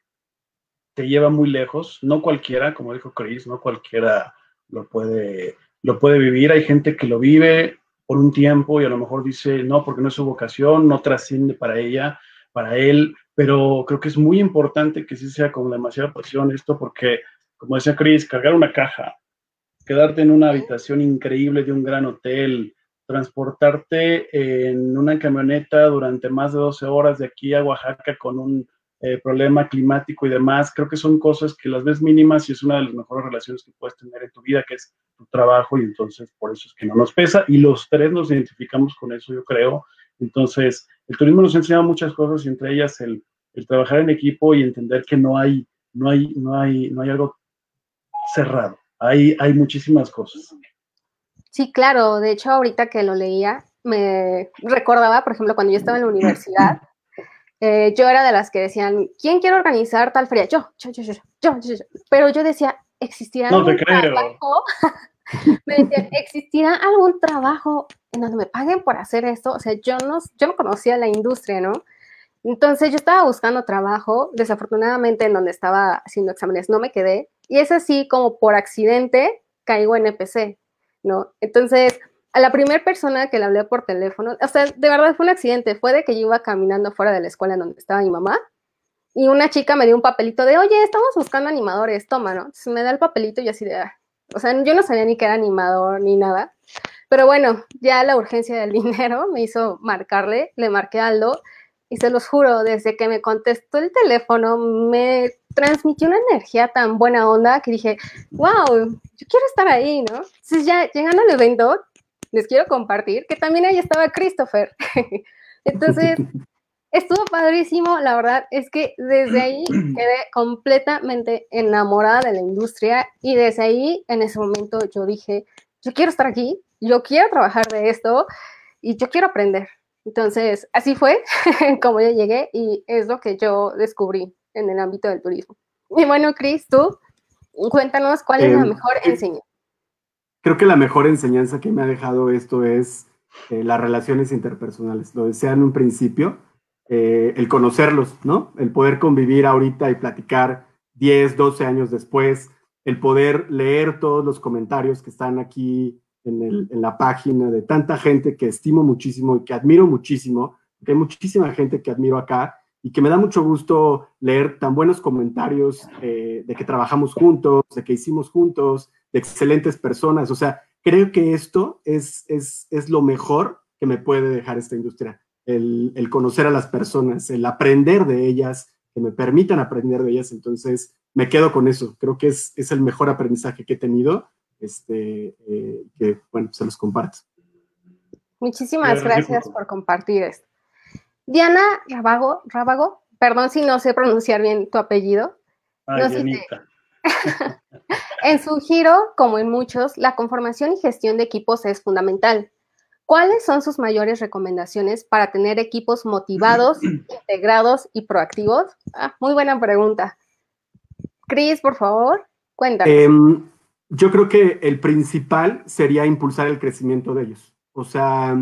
te lleva muy lejos. No cualquiera, como dijo Chris, no cualquiera lo puede, lo puede vivir. Hay gente que lo vive por un tiempo y a lo mejor dice, no, porque no es su vocación, no trasciende para ella, para él, pero creo que es muy importante que sí sea con demasiada pasión esto, porque, como decía Chris, cargar una caja, quedarte en una habitación increíble de un gran hotel, transportarte en una camioneta durante más de 12 horas de aquí a Oaxaca con un eh, problema climático y demás, creo que son cosas que las ves mínimas y es una de las mejores relaciones que puedes tener en tu vida, que es tu trabajo y entonces por eso es que no nos pesa y los tres nos identificamos con eso, yo creo. Entonces, el turismo nos enseña muchas cosas y entre ellas el, el trabajar en equipo y entender que no hay, no hay, no hay, no hay algo cerrado, hay, hay muchísimas cosas. Sí, claro. De hecho, ahorita que lo leía, me recordaba, por ejemplo, cuando yo estaba en la universidad, eh, yo era de las que decían, ¿quién quiere organizar tal feria? Yo, yo, yo, yo, yo, yo, Pero yo decía, ¿existirá no algún trabajo? [LAUGHS] me decían, ¿existirá algún trabajo en donde me paguen por hacer esto? O sea, yo no, yo no conocía la industria, ¿no? Entonces yo estaba buscando trabajo, desafortunadamente en donde estaba haciendo exámenes no me quedé, y es así como por accidente caigo en EPC. ¿no? Entonces, a la primera persona que le hablé por teléfono, o sea, de verdad fue un accidente, fue de que yo iba caminando fuera de la escuela en donde estaba mi mamá y una chica me dio un papelito de, oye, estamos buscando animadores, toma, ¿no? Me da el papelito y así de, ah". o sea, yo no sabía ni que era animador ni nada, pero bueno, ya la urgencia del [LAUGHS] dinero me hizo marcarle, le marqué a Aldo y se los juro, desde que me contestó el teléfono, me transmitió una energía tan buena onda que dije, wow, yo quiero estar ahí, ¿no? Entonces ya llegando al evento, les quiero compartir que también ahí estaba Christopher. [LAUGHS] Entonces, [LAUGHS] estuvo padrísimo, la verdad es que desde ahí [CLEARS THROAT] quedé completamente enamorada de la industria y desde ahí, en ese momento, yo dije, yo quiero estar aquí, yo quiero trabajar de esto y yo quiero aprender. Entonces, así fue [LAUGHS] como yo llegué y es lo que yo descubrí en el ámbito del turismo. Y bueno, Cris, tú cuéntanos cuál es la em, mejor enseñanza. Creo que la mejor enseñanza que me ha dejado esto es eh, las relaciones interpersonales. Lo decía en un principio, eh, el conocerlos, ¿no? El poder convivir ahorita y platicar 10, 12 años después, el poder leer todos los comentarios que están aquí en, la página de tanta gente que estimo muchísimo y que admiro muchísimo, que hay muchísima gente que admiro acá y que me da mucho gusto leer tan buenos comentarios eh, de que trabajamos juntos, de que hicimos juntos, de excelentes personas. O sea, creo que esto es, es, es lo mejor que me puede dejar esta industria, el, el, conocer a las personas, el aprender de ellas, que me permitan aprender de ellas. Entonces, me quedo con eso. Creo que es, es el mejor aprendizaje que he tenido este, eh, que, bueno, se los comparto. Muchísimas gracias por compartir esto. Diana Rabago, Rabago, perdón si no sé pronunciar bien tu apellido. [LAUGHS] en su giro, como en muchos, la conformación y gestión de equipos es fundamental. ¿Cuáles son sus mayores recomendaciones para tener equipos motivados, [CLEARS THROAT] integrados y proactivos? Ah, muy buena pregunta. Cris, por favor, cuéntanos. Em, yo creo que el principal sería impulsar el crecimiento de ellos. O sea,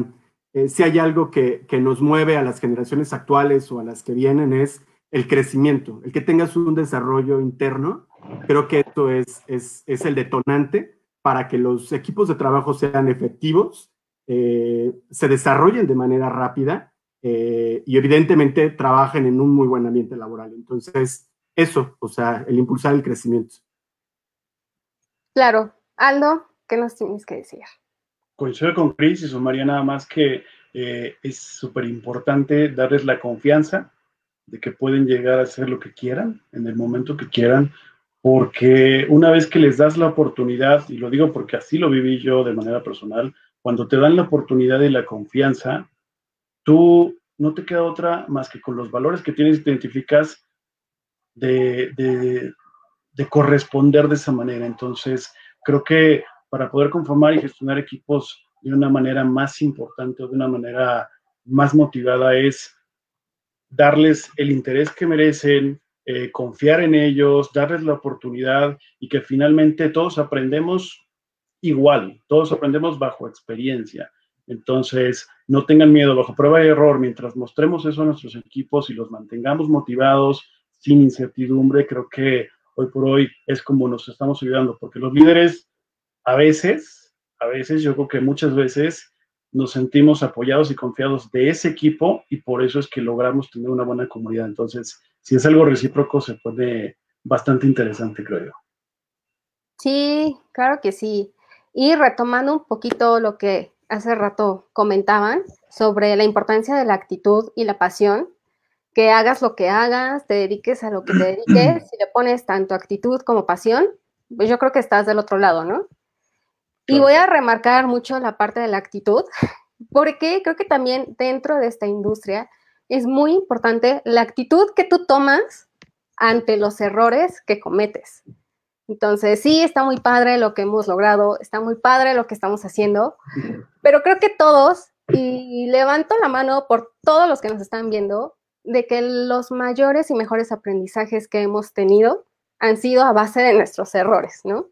eh, si hay algo que, nos mueve a las generaciones actuales o a las que vienen es el crecimiento, el que tengas un desarrollo interno. Creo que esto es, es, el detonante para que los equipos de trabajo sean efectivos, eh, se desarrollen de manera rápida eh, y evidentemente trabajen en un muy buen ambiente laboral. Entonces, eso, o sea, el impulsar el crecimiento. Claro. Aldo, ¿qué nos tienes que decir? Coincido con Chris y sumaría nada más que eh, es súper importante darles la confianza de que pueden llegar a hacer lo que quieran en el momento que quieran, porque una vez que les das la oportunidad, y lo digo porque así lo viví yo de manera personal, cuando te dan la oportunidad y la confianza, tú no te queda otra más que con los valores que tienes identificas de, de corresponder de esa manera. Entonces, creo que para poder conformar y gestionar equipos de una manera más importante o de una manera más motivada es darles el interés que merecen, eh, confiar en ellos, darles la oportunidad y que finalmente todos aprendemos igual, todos aprendemos bajo experiencia. Entonces, no tengan miedo, bajo prueba y error, mientras mostremos eso a nuestros equipos y los mantengamos motivados, sin incertidumbre, creo que hoy por hoy es como nos estamos ayudando, porque los líderes a veces, a veces, yo creo que muchas veces nos sentimos apoyados y confiados de ese equipo y por eso es que logramos tener una buena comunidad. Entonces, si es algo recíproco, se pone bastante interesante, creo yo. Sí, claro que sí. Y retomando un poquito lo que hace rato comentaban sobre la importancia de la actitud y la pasión, que hagas lo que hagas, te dediques a lo que te dediques, si le pones tanto actitud como pasión, pues yo creo que estás del otro lado, ¿no? Y voy a remarcar mucho la parte de la actitud, porque creo que también dentro de esta industria es muy importante la actitud que tú tomas ante los errores que cometes. Entonces, sí, está muy padre lo que hemos logrado, está muy padre lo que estamos haciendo, pero creo que todos, y levanto la mano por todos los que nos están viendo, de que los mayores y mejores aprendizajes que hemos tenido han sido a base de nuestros errores, ¿no?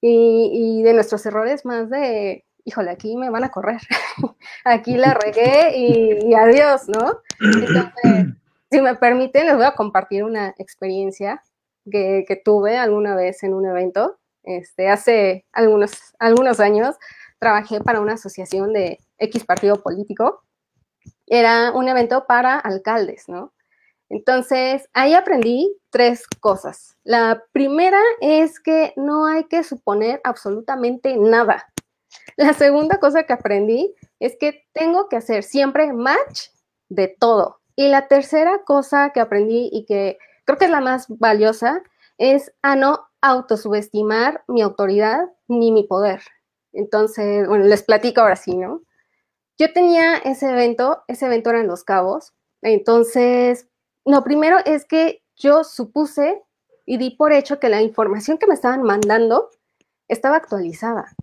Y, de nuestros errores más de, híjole, aquí me van a correr, [LAUGHS] aquí la [LAUGHS] regué y, adiós, ¿no? Entonces, [CLEARS THROAT] si me permiten, les voy a compartir una experiencia que, que, tuve alguna vez en un evento. Este, hace algunos, algunos años trabajé para una asociación de X partido político era un evento para alcaldes, ¿no? Entonces, ahí aprendí tres cosas. La primera es que no hay que suponer absolutamente nada. La segunda cosa que aprendí es que tengo que hacer siempre match de todo. Y la tercera cosa que aprendí y que creo que es la más valiosa es a no autosubestimar mi autoridad ni mi poder. Entonces, bueno, les platico ahora sí, ¿no? Yo tenía ese evento, ese evento era en Los Cabos, entonces, lo primero es que yo supuse y di por hecho que la información que me estaban mandando estaba actualizada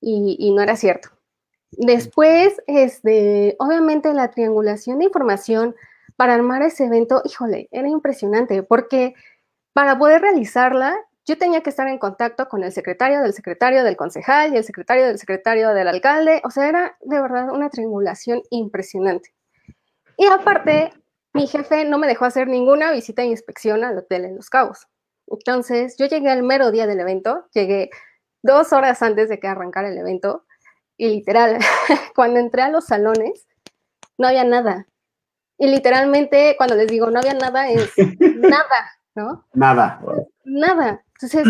y, no era cierto. Después, este, obviamente la triangulación de información para armar ese evento, híjole, era impresionante porque para poder realizarla yo tenía que estar en contacto con el secretario del secretario del concejal y el secretario del secretario del alcalde. O sea, era de verdad una triangulación impresionante. Y aparte, mi jefe no me dejó hacer ninguna visita e inspección al hotel en Los Cabos. Entonces, yo llegué al mero día del evento, llegué dos horas antes de que arrancara el evento y literal, [LAUGHS] cuando entré a los salones, no había nada. Y literalmente, cuando les digo no había nada, es [LAUGHS] nada, ¿no? Nada. Nada. Entonces,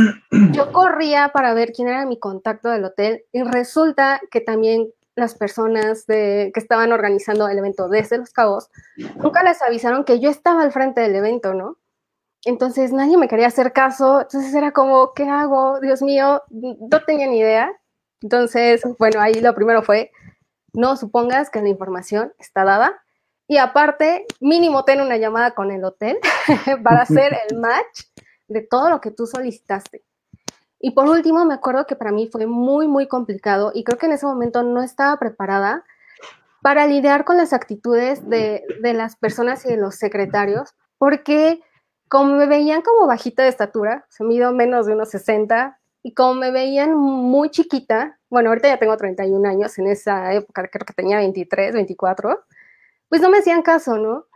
yo corría para ver quién era mi contacto del hotel y resulta que también las personas que estaban organizando el evento desde Los Cabos nunca les avisaron que yo estaba al frente del evento, ¿no? Entonces nadie me quería hacer caso, entonces era como, ¿qué hago? Dios mío, no tenía ni idea. Entonces, bueno, ahí lo primero fue, no supongas que la información está dada y aparte, mínimo ten una llamada con el hotel [LAUGHS] para hacer el [LAUGHS] match de todo lo que tú solicitaste. Y por último, me acuerdo que para mí fue muy, muy complicado y creo que en ese momento no estaba preparada para lidiar con las actitudes de, las personas y de los secretarios, porque como me veían como bajita de estatura, se mido menos de unos 60, y como me veían muy chiquita, bueno, ahorita ya tengo 31 años, en esa época creo que tenía 23, 24, pues no me hacían caso, ¿no?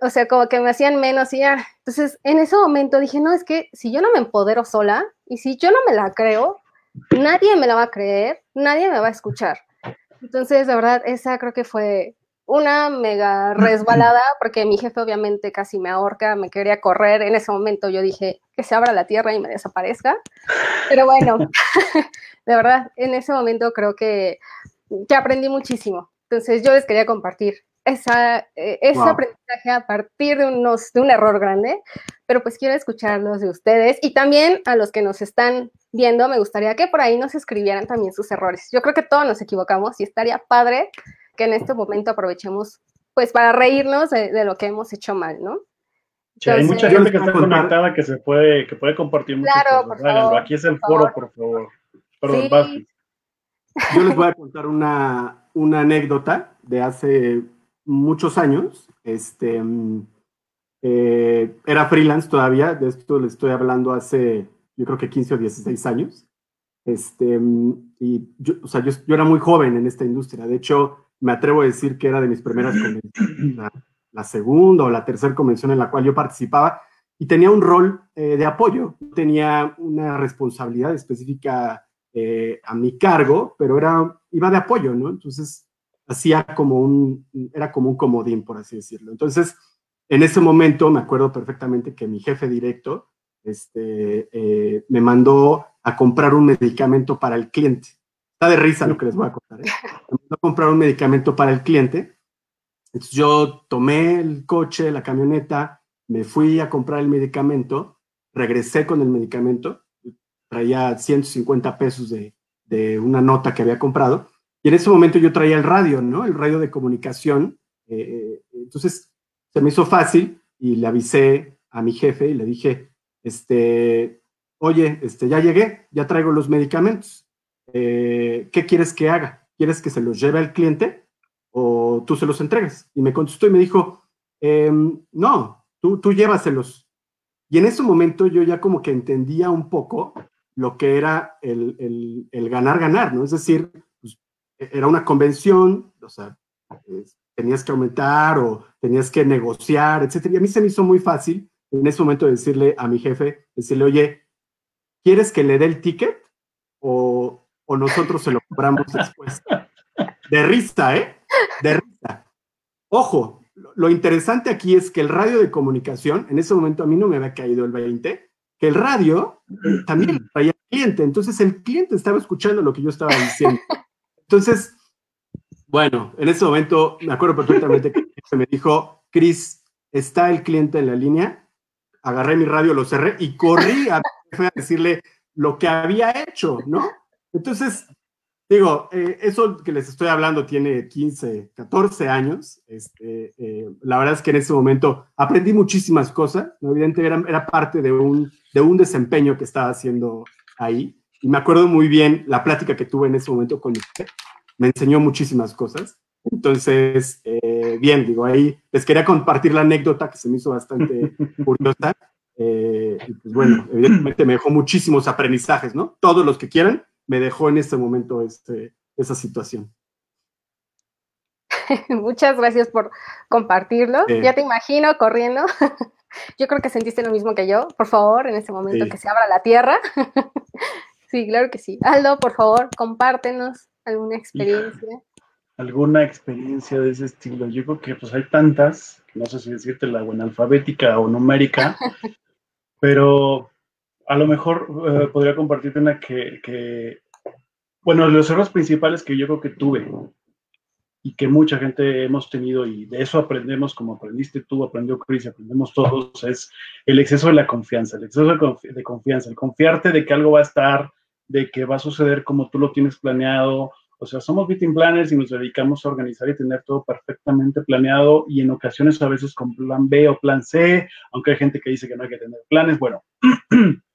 o sea, como que me hacían menos y ya. Entonces, en ese momento dije, no, es que si yo no me empodero sola y si yo no me la creo, nadie me la va a creer, nadie me va a escuchar. Entonces, de verdad, esa creo que fue una mega resbalada, [CLEARS THROAT] porque mi jefe obviamente casi me ahorca, me quería correr. En ese momento yo dije que se abra la tierra y me desaparezca. Pero bueno, [LAUGHS] [LAUGHS] de verdad, en ese momento creo que, que aprendí muchísimo. Entonces, yo les quería compartir esa, eh, ese aprendizaje a partir de, unos, de un error grande, pero pues quiero escucharlos de ustedes y también a los que nos están viendo, me gustaría que por ahí nos escribieran también sus errores. Yo creo que todos nos equivocamos y estaría padre que en este momento aprovechemos pues para reírnos de, lo que hemos hecho mal, ¿no? hay mucha gente que está conectada que se puede, que puede compartir muchas claro, cosas. Aquí es el foro, por favor. Perdón, Yo les voy a contar una, una anécdota de hace muchos años. Este, mm, eh, era freelance todavía, de esto le estoy hablando hace, yo creo que 15 o 16 años. Este, y yo, o sea, yo, yo, era muy joven en esta industria. De hecho, me atrevo a decir que era de mis primeras convenciones, la, la segunda o la tercera convención en la cual yo participaba y tenía un rol eh, de apoyo, tenía una responsabilidad específica eh, a mi cargo, pero era, iba de apoyo, ¿no? Entonces, hacía como un, era como un comodín, por así decirlo. Entonces, en ese momento me acuerdo perfectamente que mi jefe directo este, eh, me mandó a comprar un medicamento para el cliente. De risa lo que les voy a contar. ¿eh? A comprar un medicamento para el cliente. Entonces yo tomé el coche, la camioneta, me fui a comprar el medicamento, regresé con el medicamento, traía 150 pesos de, de una nota que había comprado, y en ese momento yo traía el radio, ¿no? El radio de comunicación. Eh, entonces se me hizo fácil y le avisé a mi jefe y le dije, este, oye, este, ya llegué, ya traigo los medicamentos. Eh, ¿Qué quieres que haga? ¿Quieres que se los lleve al cliente o tú se los entregues? Y me contestó y me dijo, em, no, tú, tú llévaselos. Y en ese momento yo ya como que entendía un poco lo que era el, el, ganar, ganar, ¿no? Es decir, pues, era una convención, o sea, tenías que aumentar o tenías que negociar, etcétera. Y a mí se me hizo muy fácil en ese momento decirle a mi jefe, decirle, oye, ¿quieres que le dé el ticket o, o nosotros se lo compramos después? De risa, ¿eh? De risa. Ojo, lo interesante aquí es que el radio de comunicación, en ese momento a mí no me había caído el 20, que el radio también traía al cliente, entonces el cliente estaba escuchando lo que yo estaba diciendo. Entonces, bueno, en ese momento me acuerdo perfectamente que me dijo, Chris, está el cliente en la línea, agarré mi radio, lo cerré y corrí a, decirle lo que había hecho, ¿no? Entonces, digo, eh, eso que les estoy hablando tiene 15, 14 años. Este, eh, la verdad es que en ese momento aprendí muchísimas cosas. Evidentemente era, parte de un, de un desempeño que estaba haciendo ahí. Y me acuerdo muy bien la plática que tuve en ese momento con usted. Me enseñó muchísimas cosas. Entonces, eh, bien, digo, ahí les quería compartir la anécdota que se me hizo bastante [LAUGHS] curiosa. Eh, pues bueno, evidentemente me dejó muchísimos aprendizajes, ¿no? Todos los que quieran, me dejó en este momento este, esa situación. [LAUGHS] Muchas gracias por compartirlo. Ya te imagino corriendo. [LAUGHS] yo creo que sentiste lo mismo que yo. Por favor, en este momento que se abra la tierra. [LAUGHS] sí, claro que sí. Aldo, por favor, compártenos alguna experiencia alguna experiencia de ese estilo. Yo creo que pues hay tantas, no sé si decirte la buena alfabética o numérica, pero a lo mejor eh, podría compartirte una que, bueno, los errores principales que yo creo que tuve y que mucha gente hemos tenido y de eso aprendemos como aprendiste tú, aprendió Chris, aprendemos todos, es el exceso de la confianza, el exceso de, confianza, el confiarte de que algo va a estar, de que va a suceder como tú lo tienes planeado, o sea, somos meeting planners y nos dedicamos a organizar y tener todo perfectamente planeado y en ocasiones a veces con plan B o plan C, aunque hay gente que dice que no hay que tener planes. Bueno, [CLEARS THROAT]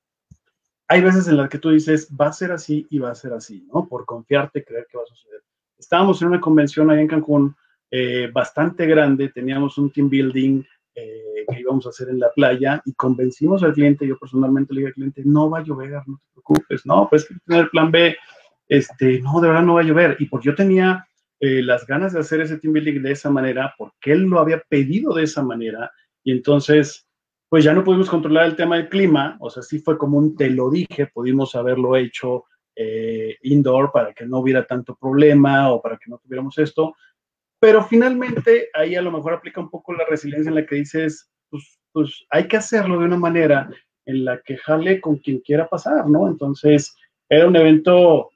hay veces en las que tú dices, va a ser así y va a ser así, ¿no? Por confiarte, creer que va a suceder. Estábamos en una convención ahí en Cancún eh, bastante grande, teníamos un team building eh, que íbamos a hacer en la playa y convencimos al cliente, yo personalmente le dije al cliente, no va a llover, no te preocupes, no, pues tener plan B, este, no, de verdad no va a llover. Y porque yo tenía eh, las ganas de hacer ese team building de esa manera, porque él lo había pedido de esa manera, y entonces, pues ya no pudimos controlar el tema del clima, o sea, sí fue como un te lo dije, pudimos haberlo hecho eh, indoor para que no hubiera tanto problema o para que no tuviéramos esto, pero finalmente ahí a lo mejor aplica un poco la resiliencia en la que dices, pues, pues hay que hacerlo de una manera en la que jale con quien quiera pasar, ¿no? Entonces, era un evento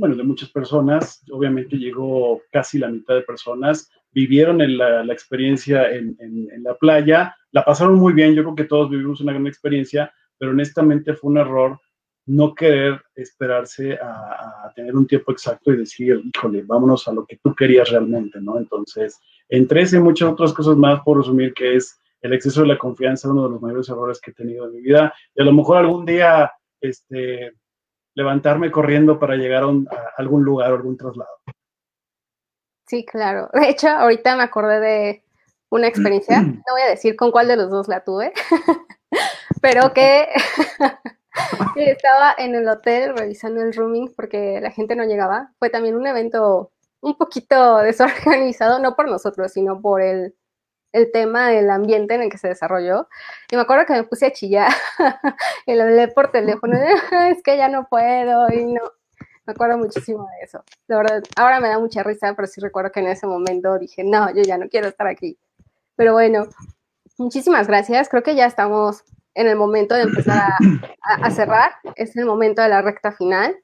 bueno, de muchas personas, obviamente llegó casi la mitad de personas, vivieron la, experiencia en, la playa, la pasaron muy bien, yo creo que todos vivimos una gran experiencia, pero honestamente fue un error no querer esperarse a, tener un tiempo exacto y decir, híjole, vámonos a lo que tú querías realmente, ¿no? Entonces, entre ese y muchas otras cosas más, por resumir, que es el exceso de la confianza, uno de los mayores errores que he tenido en mi vida, y a lo mejor algún día, este, levantarme corriendo para llegar a, algún lugar algún traslado. Sí, claro. [LAUGHS] De hecho, ahorita me acordé de una experiencia, [CLEARS THROAT] no voy a decir con cuál de los dos la tuve, [LAUGHS] pero [LAUGHS] que Estaba en el hotel revisando el rooming porque la gente no llegaba. Fue también un evento un poquito desorganizado, no por nosotros, sino por el, el tema del ambiente en el que se desarrolló. Y me acuerdo que me puse a chillar y lo hablé por teléfono. es que ya no puedo y no. Me acuerdo muchísimo de eso. De verdad, ahora me da mucha risa, pero sí recuerdo que en ese momento dije, no, yo ya no quiero estar aquí. Pero bueno, muchísimas gracias. Creo que ya estamos en el momento de empezar a, cerrar. Es el momento de la recta final.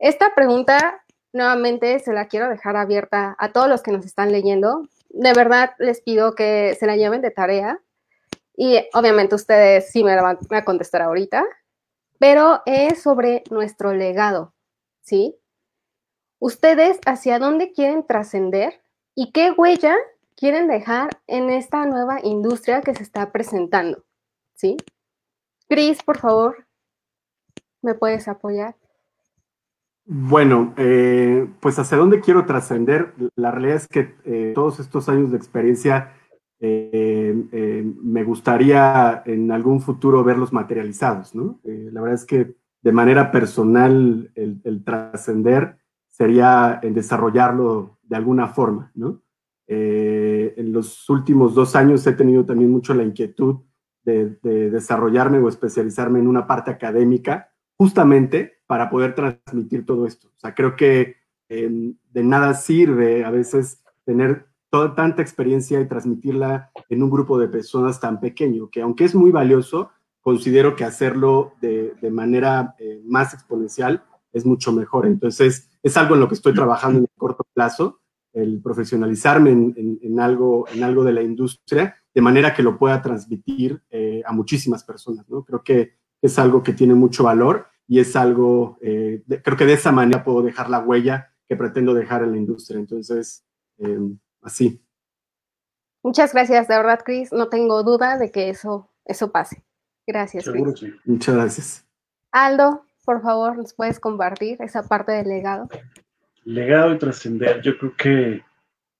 Esta pregunta, nuevamente, se la quiero dejar abierta a todos los que nos están leyendo. De verdad, les pido que se la lleven de tarea. Y obviamente ustedes sí me la van a contestar ahorita. Pero es sobre nuestro legado, ¿sí? Ustedes hacia dónde quieren trascender y qué huella quieren dejar en esta nueva industria que se está presentando. ¿sí? Cris, por favor, ¿me puedes apoyar? Bueno, eh, pues hacia dónde quiero trascender. La realidad es que eh, todos estos años de experiencia eh, me gustaría en algún futuro verlos materializados, ¿no? la verdad es que de manera personal el, trascender sería en desarrollarlo de alguna forma, ¿no? en los últimos dos años he tenido también mucho la inquietud de, desarrollarme o especializarme en una parte académica, justamente para poder transmitir todo esto. O sea, creo que em, de nada sirve a veces tener toda tanta experiencia y transmitirla en un grupo de personas tan pequeño, que aunque es muy valioso, considero que hacerlo de, manera eh, más exponencial es mucho mejor. Entonces, es algo en lo que estoy trabajando en el corto plazo, el profesionalizarme en, algo, en algo de la industria de manera que lo pueda transmitir eh, a muchísimas personas, ¿no? Creo que es algo que tiene mucho valor y es algo, eh, creo que de esa manera puedo dejar la huella que pretendo dejar en la industria. Entonces, em, así. Muchas gracias, de verdad, Chris. No tengo duda de que eso, eso pase. Gracias, Seguro Sí. Muchas gracias. Aldo, por favor, ¿nos puedes compartir esa parte del legado? Legado y trascender. Yo creo que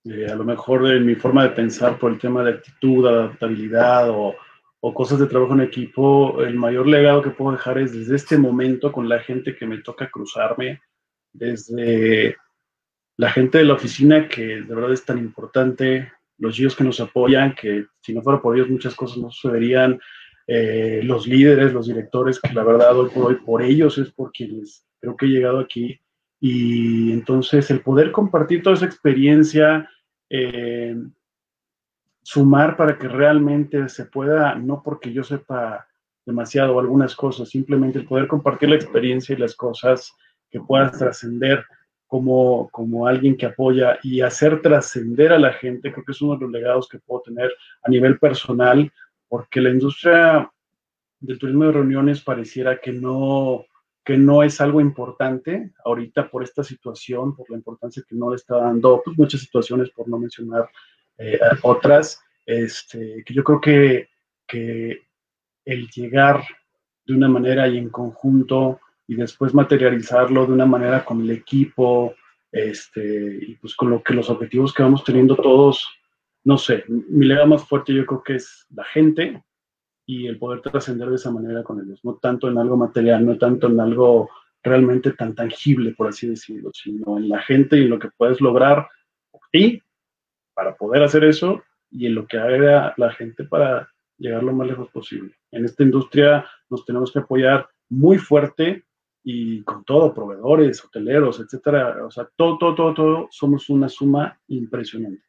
eh, a lo mejor en mi forma de pensar por el tema de actitud, adaptabilidad o, o, cosas de trabajo en equipo, el mayor legado que puedo dejar es desde este momento con la gente que me toca cruzarme, desde la gente de la oficina que de verdad es tan importante, los chicos que nos apoyan, que si no fuera por ellos muchas cosas no sucederían, eh, los líderes, los directores, que la verdad hoy por hoy por ellos es por quienes creo que he llegado aquí. Y entonces el poder compartir toda esa experiencia, eh, sumar para que realmente se pueda, no porque yo sepa demasiado algunas cosas, simplemente el poder compartir la experiencia y las cosas que puedas trascender como, como alguien que apoya y hacer trascender a la gente, creo que es uno de los legados que puedo tener a nivel personal, porque la industria del turismo de reuniones pareciera que no, que no es algo importante ahorita por esta situación, por la importancia que no le está dando pues, muchas situaciones, por no mencionar eh, otras, este, que yo creo que, que el llegar de una manera y en conjunto y después materializarlo de una manera con el equipo, este, y pues con lo que los objetivos que vamos teniendo todos, no sé, mi legado más fuerte yo creo que es la gente, y el poder trascender de esa manera con ellos, no tanto en algo material, no tanto en algo realmente tan tangible, por así decirlo, sino en la gente y en lo que puedes lograr por ti para poder hacer eso y en lo que haga la gente para llegar lo más lejos posible. En esta industria nos tenemos que apoyar muy fuerte y con todo, proveedores, hoteleros, etcétera, o sea, todo, todo, todo, todo, somos una suma impresionante.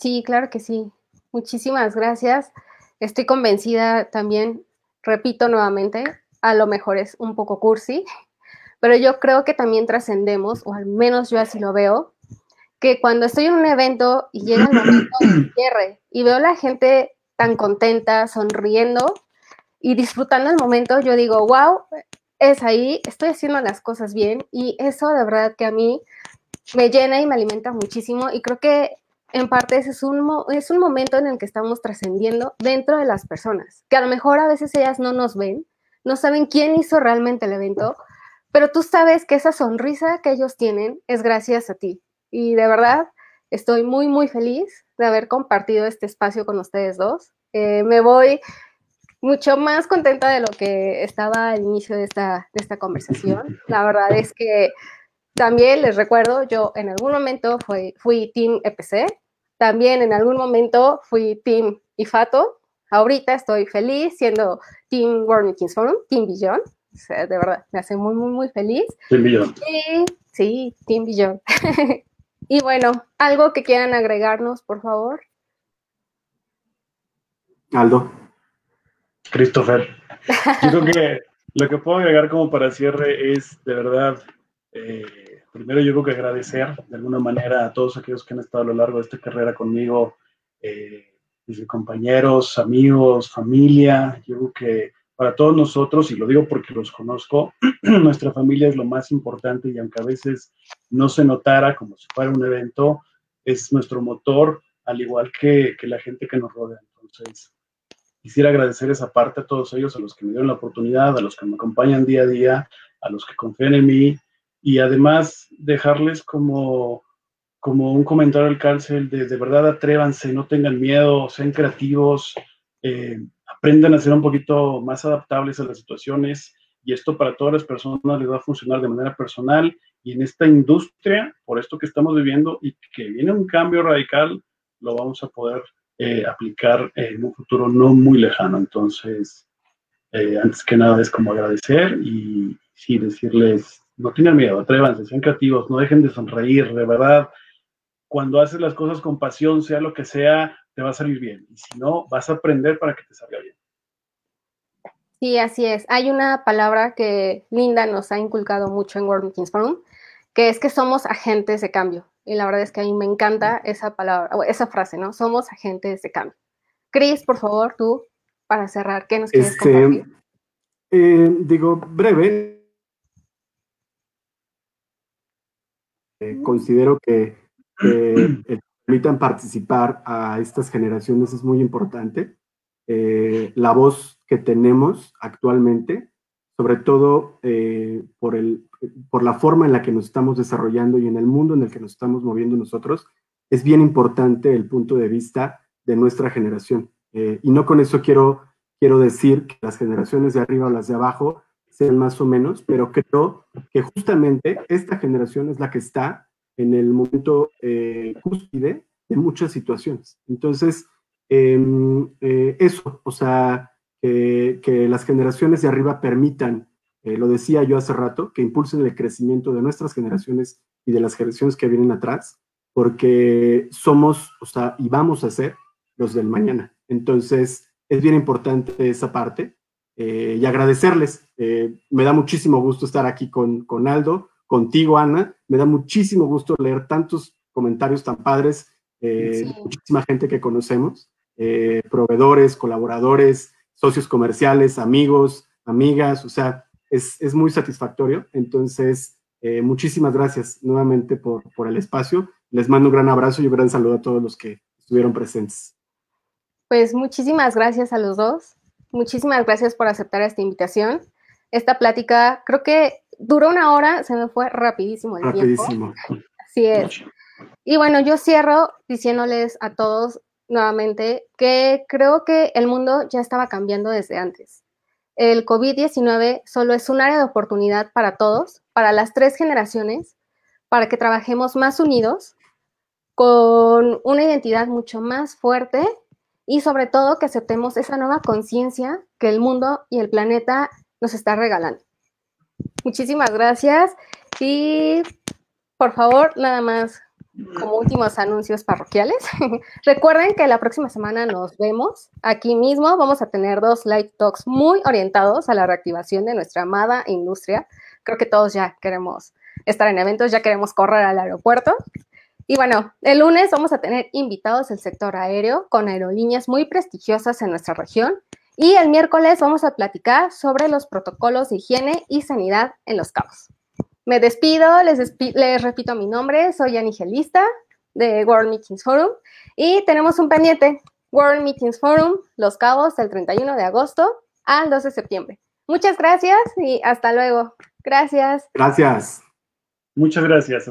Sí, claro que sí. Muchísimas gracias. Estoy convencida también, repito nuevamente, a lo mejor es un poco cursi, pero yo creo que también trascendemos, o al menos yo así lo veo, que cuando estoy en un evento y llega el momento [CLEARS THROAT] de cierre y veo a la gente tan contenta, sonriendo y disfrutando el momento, yo digo, wow, es ahí, estoy haciendo las cosas bien y eso de verdad que a mí me llena y me alimenta muchísimo y creo que en parte ese es un, es un momento en el que estamos trascendiendo dentro de las personas, que a lo mejor a veces ellas no nos ven, no saben quién hizo realmente el evento, pero tú sabes que esa sonrisa que ellos tienen es gracias a ti. Y de verdad, estoy muy, muy feliz de haber compartido este espacio con ustedes dos. Eh, me voy mucho más contenta de lo que estaba al inicio de esta, de esta conversación. La verdad es que también les recuerdo, yo en algún momento fui, fui Team EPC, también en algún momento fui Team IFATO, ahorita estoy feliz siendo Team World Kings Forum, Team Beyond, o sea, de verdad, me hace muy, muy, muy feliz. Team Beyond. sí, Team Beyond. [LAUGHS] y bueno, algo que quieran agregarnos, por favor. Aldo. Christopher. Yo creo que lo que puedo agregar como para cierre es, de verdad, eh, primero yo creo que agradecer de alguna manera a todos aquellos que han estado a lo largo de esta carrera conmigo, eh, desde compañeros, amigos, familia. Yo creo que para todos nosotros, y lo digo porque los conozco, [CLEARS THROAT] nuestra familia es lo más importante y aunque a veces no se notara como si fuera un evento, es nuestro motor, al igual que, que la gente que nos rodea. Entonces, quisiera agradecer esa parte a todos ellos, a los que me dieron la oportunidad, a los que me acompañan día a día, a los que confían en mí y además dejarles como, como un comentario al cárcel de de verdad atrévanse, no tengan miedo, sean creativos, eh, aprendan a ser un poquito más adaptables a las situaciones y esto para todas las personas les va a funcionar de manera personal y en esta industria, por esto que estamos viviendo y que viene un cambio radical, lo vamos a poder eh, aplicar en un futuro no muy lejano. Entonces, eh, antes que nada es como agradecer y sí decirles, no tengan miedo, atrévanse, sean creativos, no dejen de sonreír, de verdad. Cuando haces las cosas con pasión, sea lo que sea, te va a salir bien. Y si no, vas a aprender para que te salga bien. Sí, así es. Hay una palabra que Linda nos ha inculcado mucho en World Meetings Forum, que es que somos agentes de cambio. Y la verdad es que a mí me encanta esa palabra, esa frase, ¿no? Somos agentes de cambio. Cris, por favor, tú, para cerrar, ¿qué nos quieres este, compartir? Eh, digo, breve. Eh, considero que permitan participar a estas generaciones es muy importante. Eh, la voz que tenemos actualmente, sobre todo por el, por la forma en la que nos estamos desarrollando y en el mundo en el que nos estamos moviendo nosotros, es bien importante el punto de vista de nuestra generación. Eh, y no con eso quiero, quiero decir que las generaciones de arriba o las de abajo sean más o menos, pero creo que justamente esta generación es la que está en el momento eh, cúspide de muchas situaciones. Entonces, em, eh, eso, o sea, que las generaciones de arriba permitan eh, lo decía yo hace rato, que impulsen el crecimiento de nuestras generaciones y de las generaciones que vienen atrás, porque somos, o sea, y vamos a ser los del mañana. Entonces, es bien importante esa parte eh, y agradecerles. Eh, me da muchísimo gusto estar aquí con, con Aldo, contigo, Ana. Me da muchísimo gusto leer tantos comentarios tan padres, muchísima gente que conocemos, proveedores, colaboradores, socios comerciales, amigos, amigas, o sea, es, muy satisfactorio. Entonces, eh, muchísimas gracias nuevamente por, por el espacio. Les mando un gran abrazo y un gran saludo a todos los que estuvieron presentes. Pues muchísimas gracias a los dos. Muchísimas gracias por aceptar esta invitación. Esta plática creo que duró una hora, se me fue rapidísimo el rapidísimo. tiempo. Así es. Y bueno, yo cierro diciéndoles a todos nuevamente que creo que el mundo ya estaba cambiando desde antes el COVID-19 solo es un área de oportunidad para todos, para las tres generaciones, para que trabajemos más unidos, con una identidad mucho más fuerte y sobre todo que aceptemos esa nueva conciencia que el mundo y el planeta nos está regalando. Muchísimas gracias y por favor, nada más como últimos anuncios parroquiales. [LAUGHS] Recuerden que la próxima semana nos vemos aquí mismo. Vamos a tener dos live talks muy orientados a la reactivación de nuestra amada industria. Creo que todos ya queremos estar en eventos, ya queremos correr al aeropuerto. Y bueno, el lunes vamos a tener invitados del sector aéreo con aerolíneas muy prestigiosas en nuestra región. Y el miércoles vamos a platicar sobre los protocolos de higiene y sanidad en los cabos. Me despido, les, les repito mi nombre, soy Anigelista de World Meetings Forum y tenemos un pendiente, World Meetings Forum, Los Cabos, del 31 de agosto al 12 de septiembre. Muchas gracias y hasta luego. Gracias. Gracias. Muchas gracias.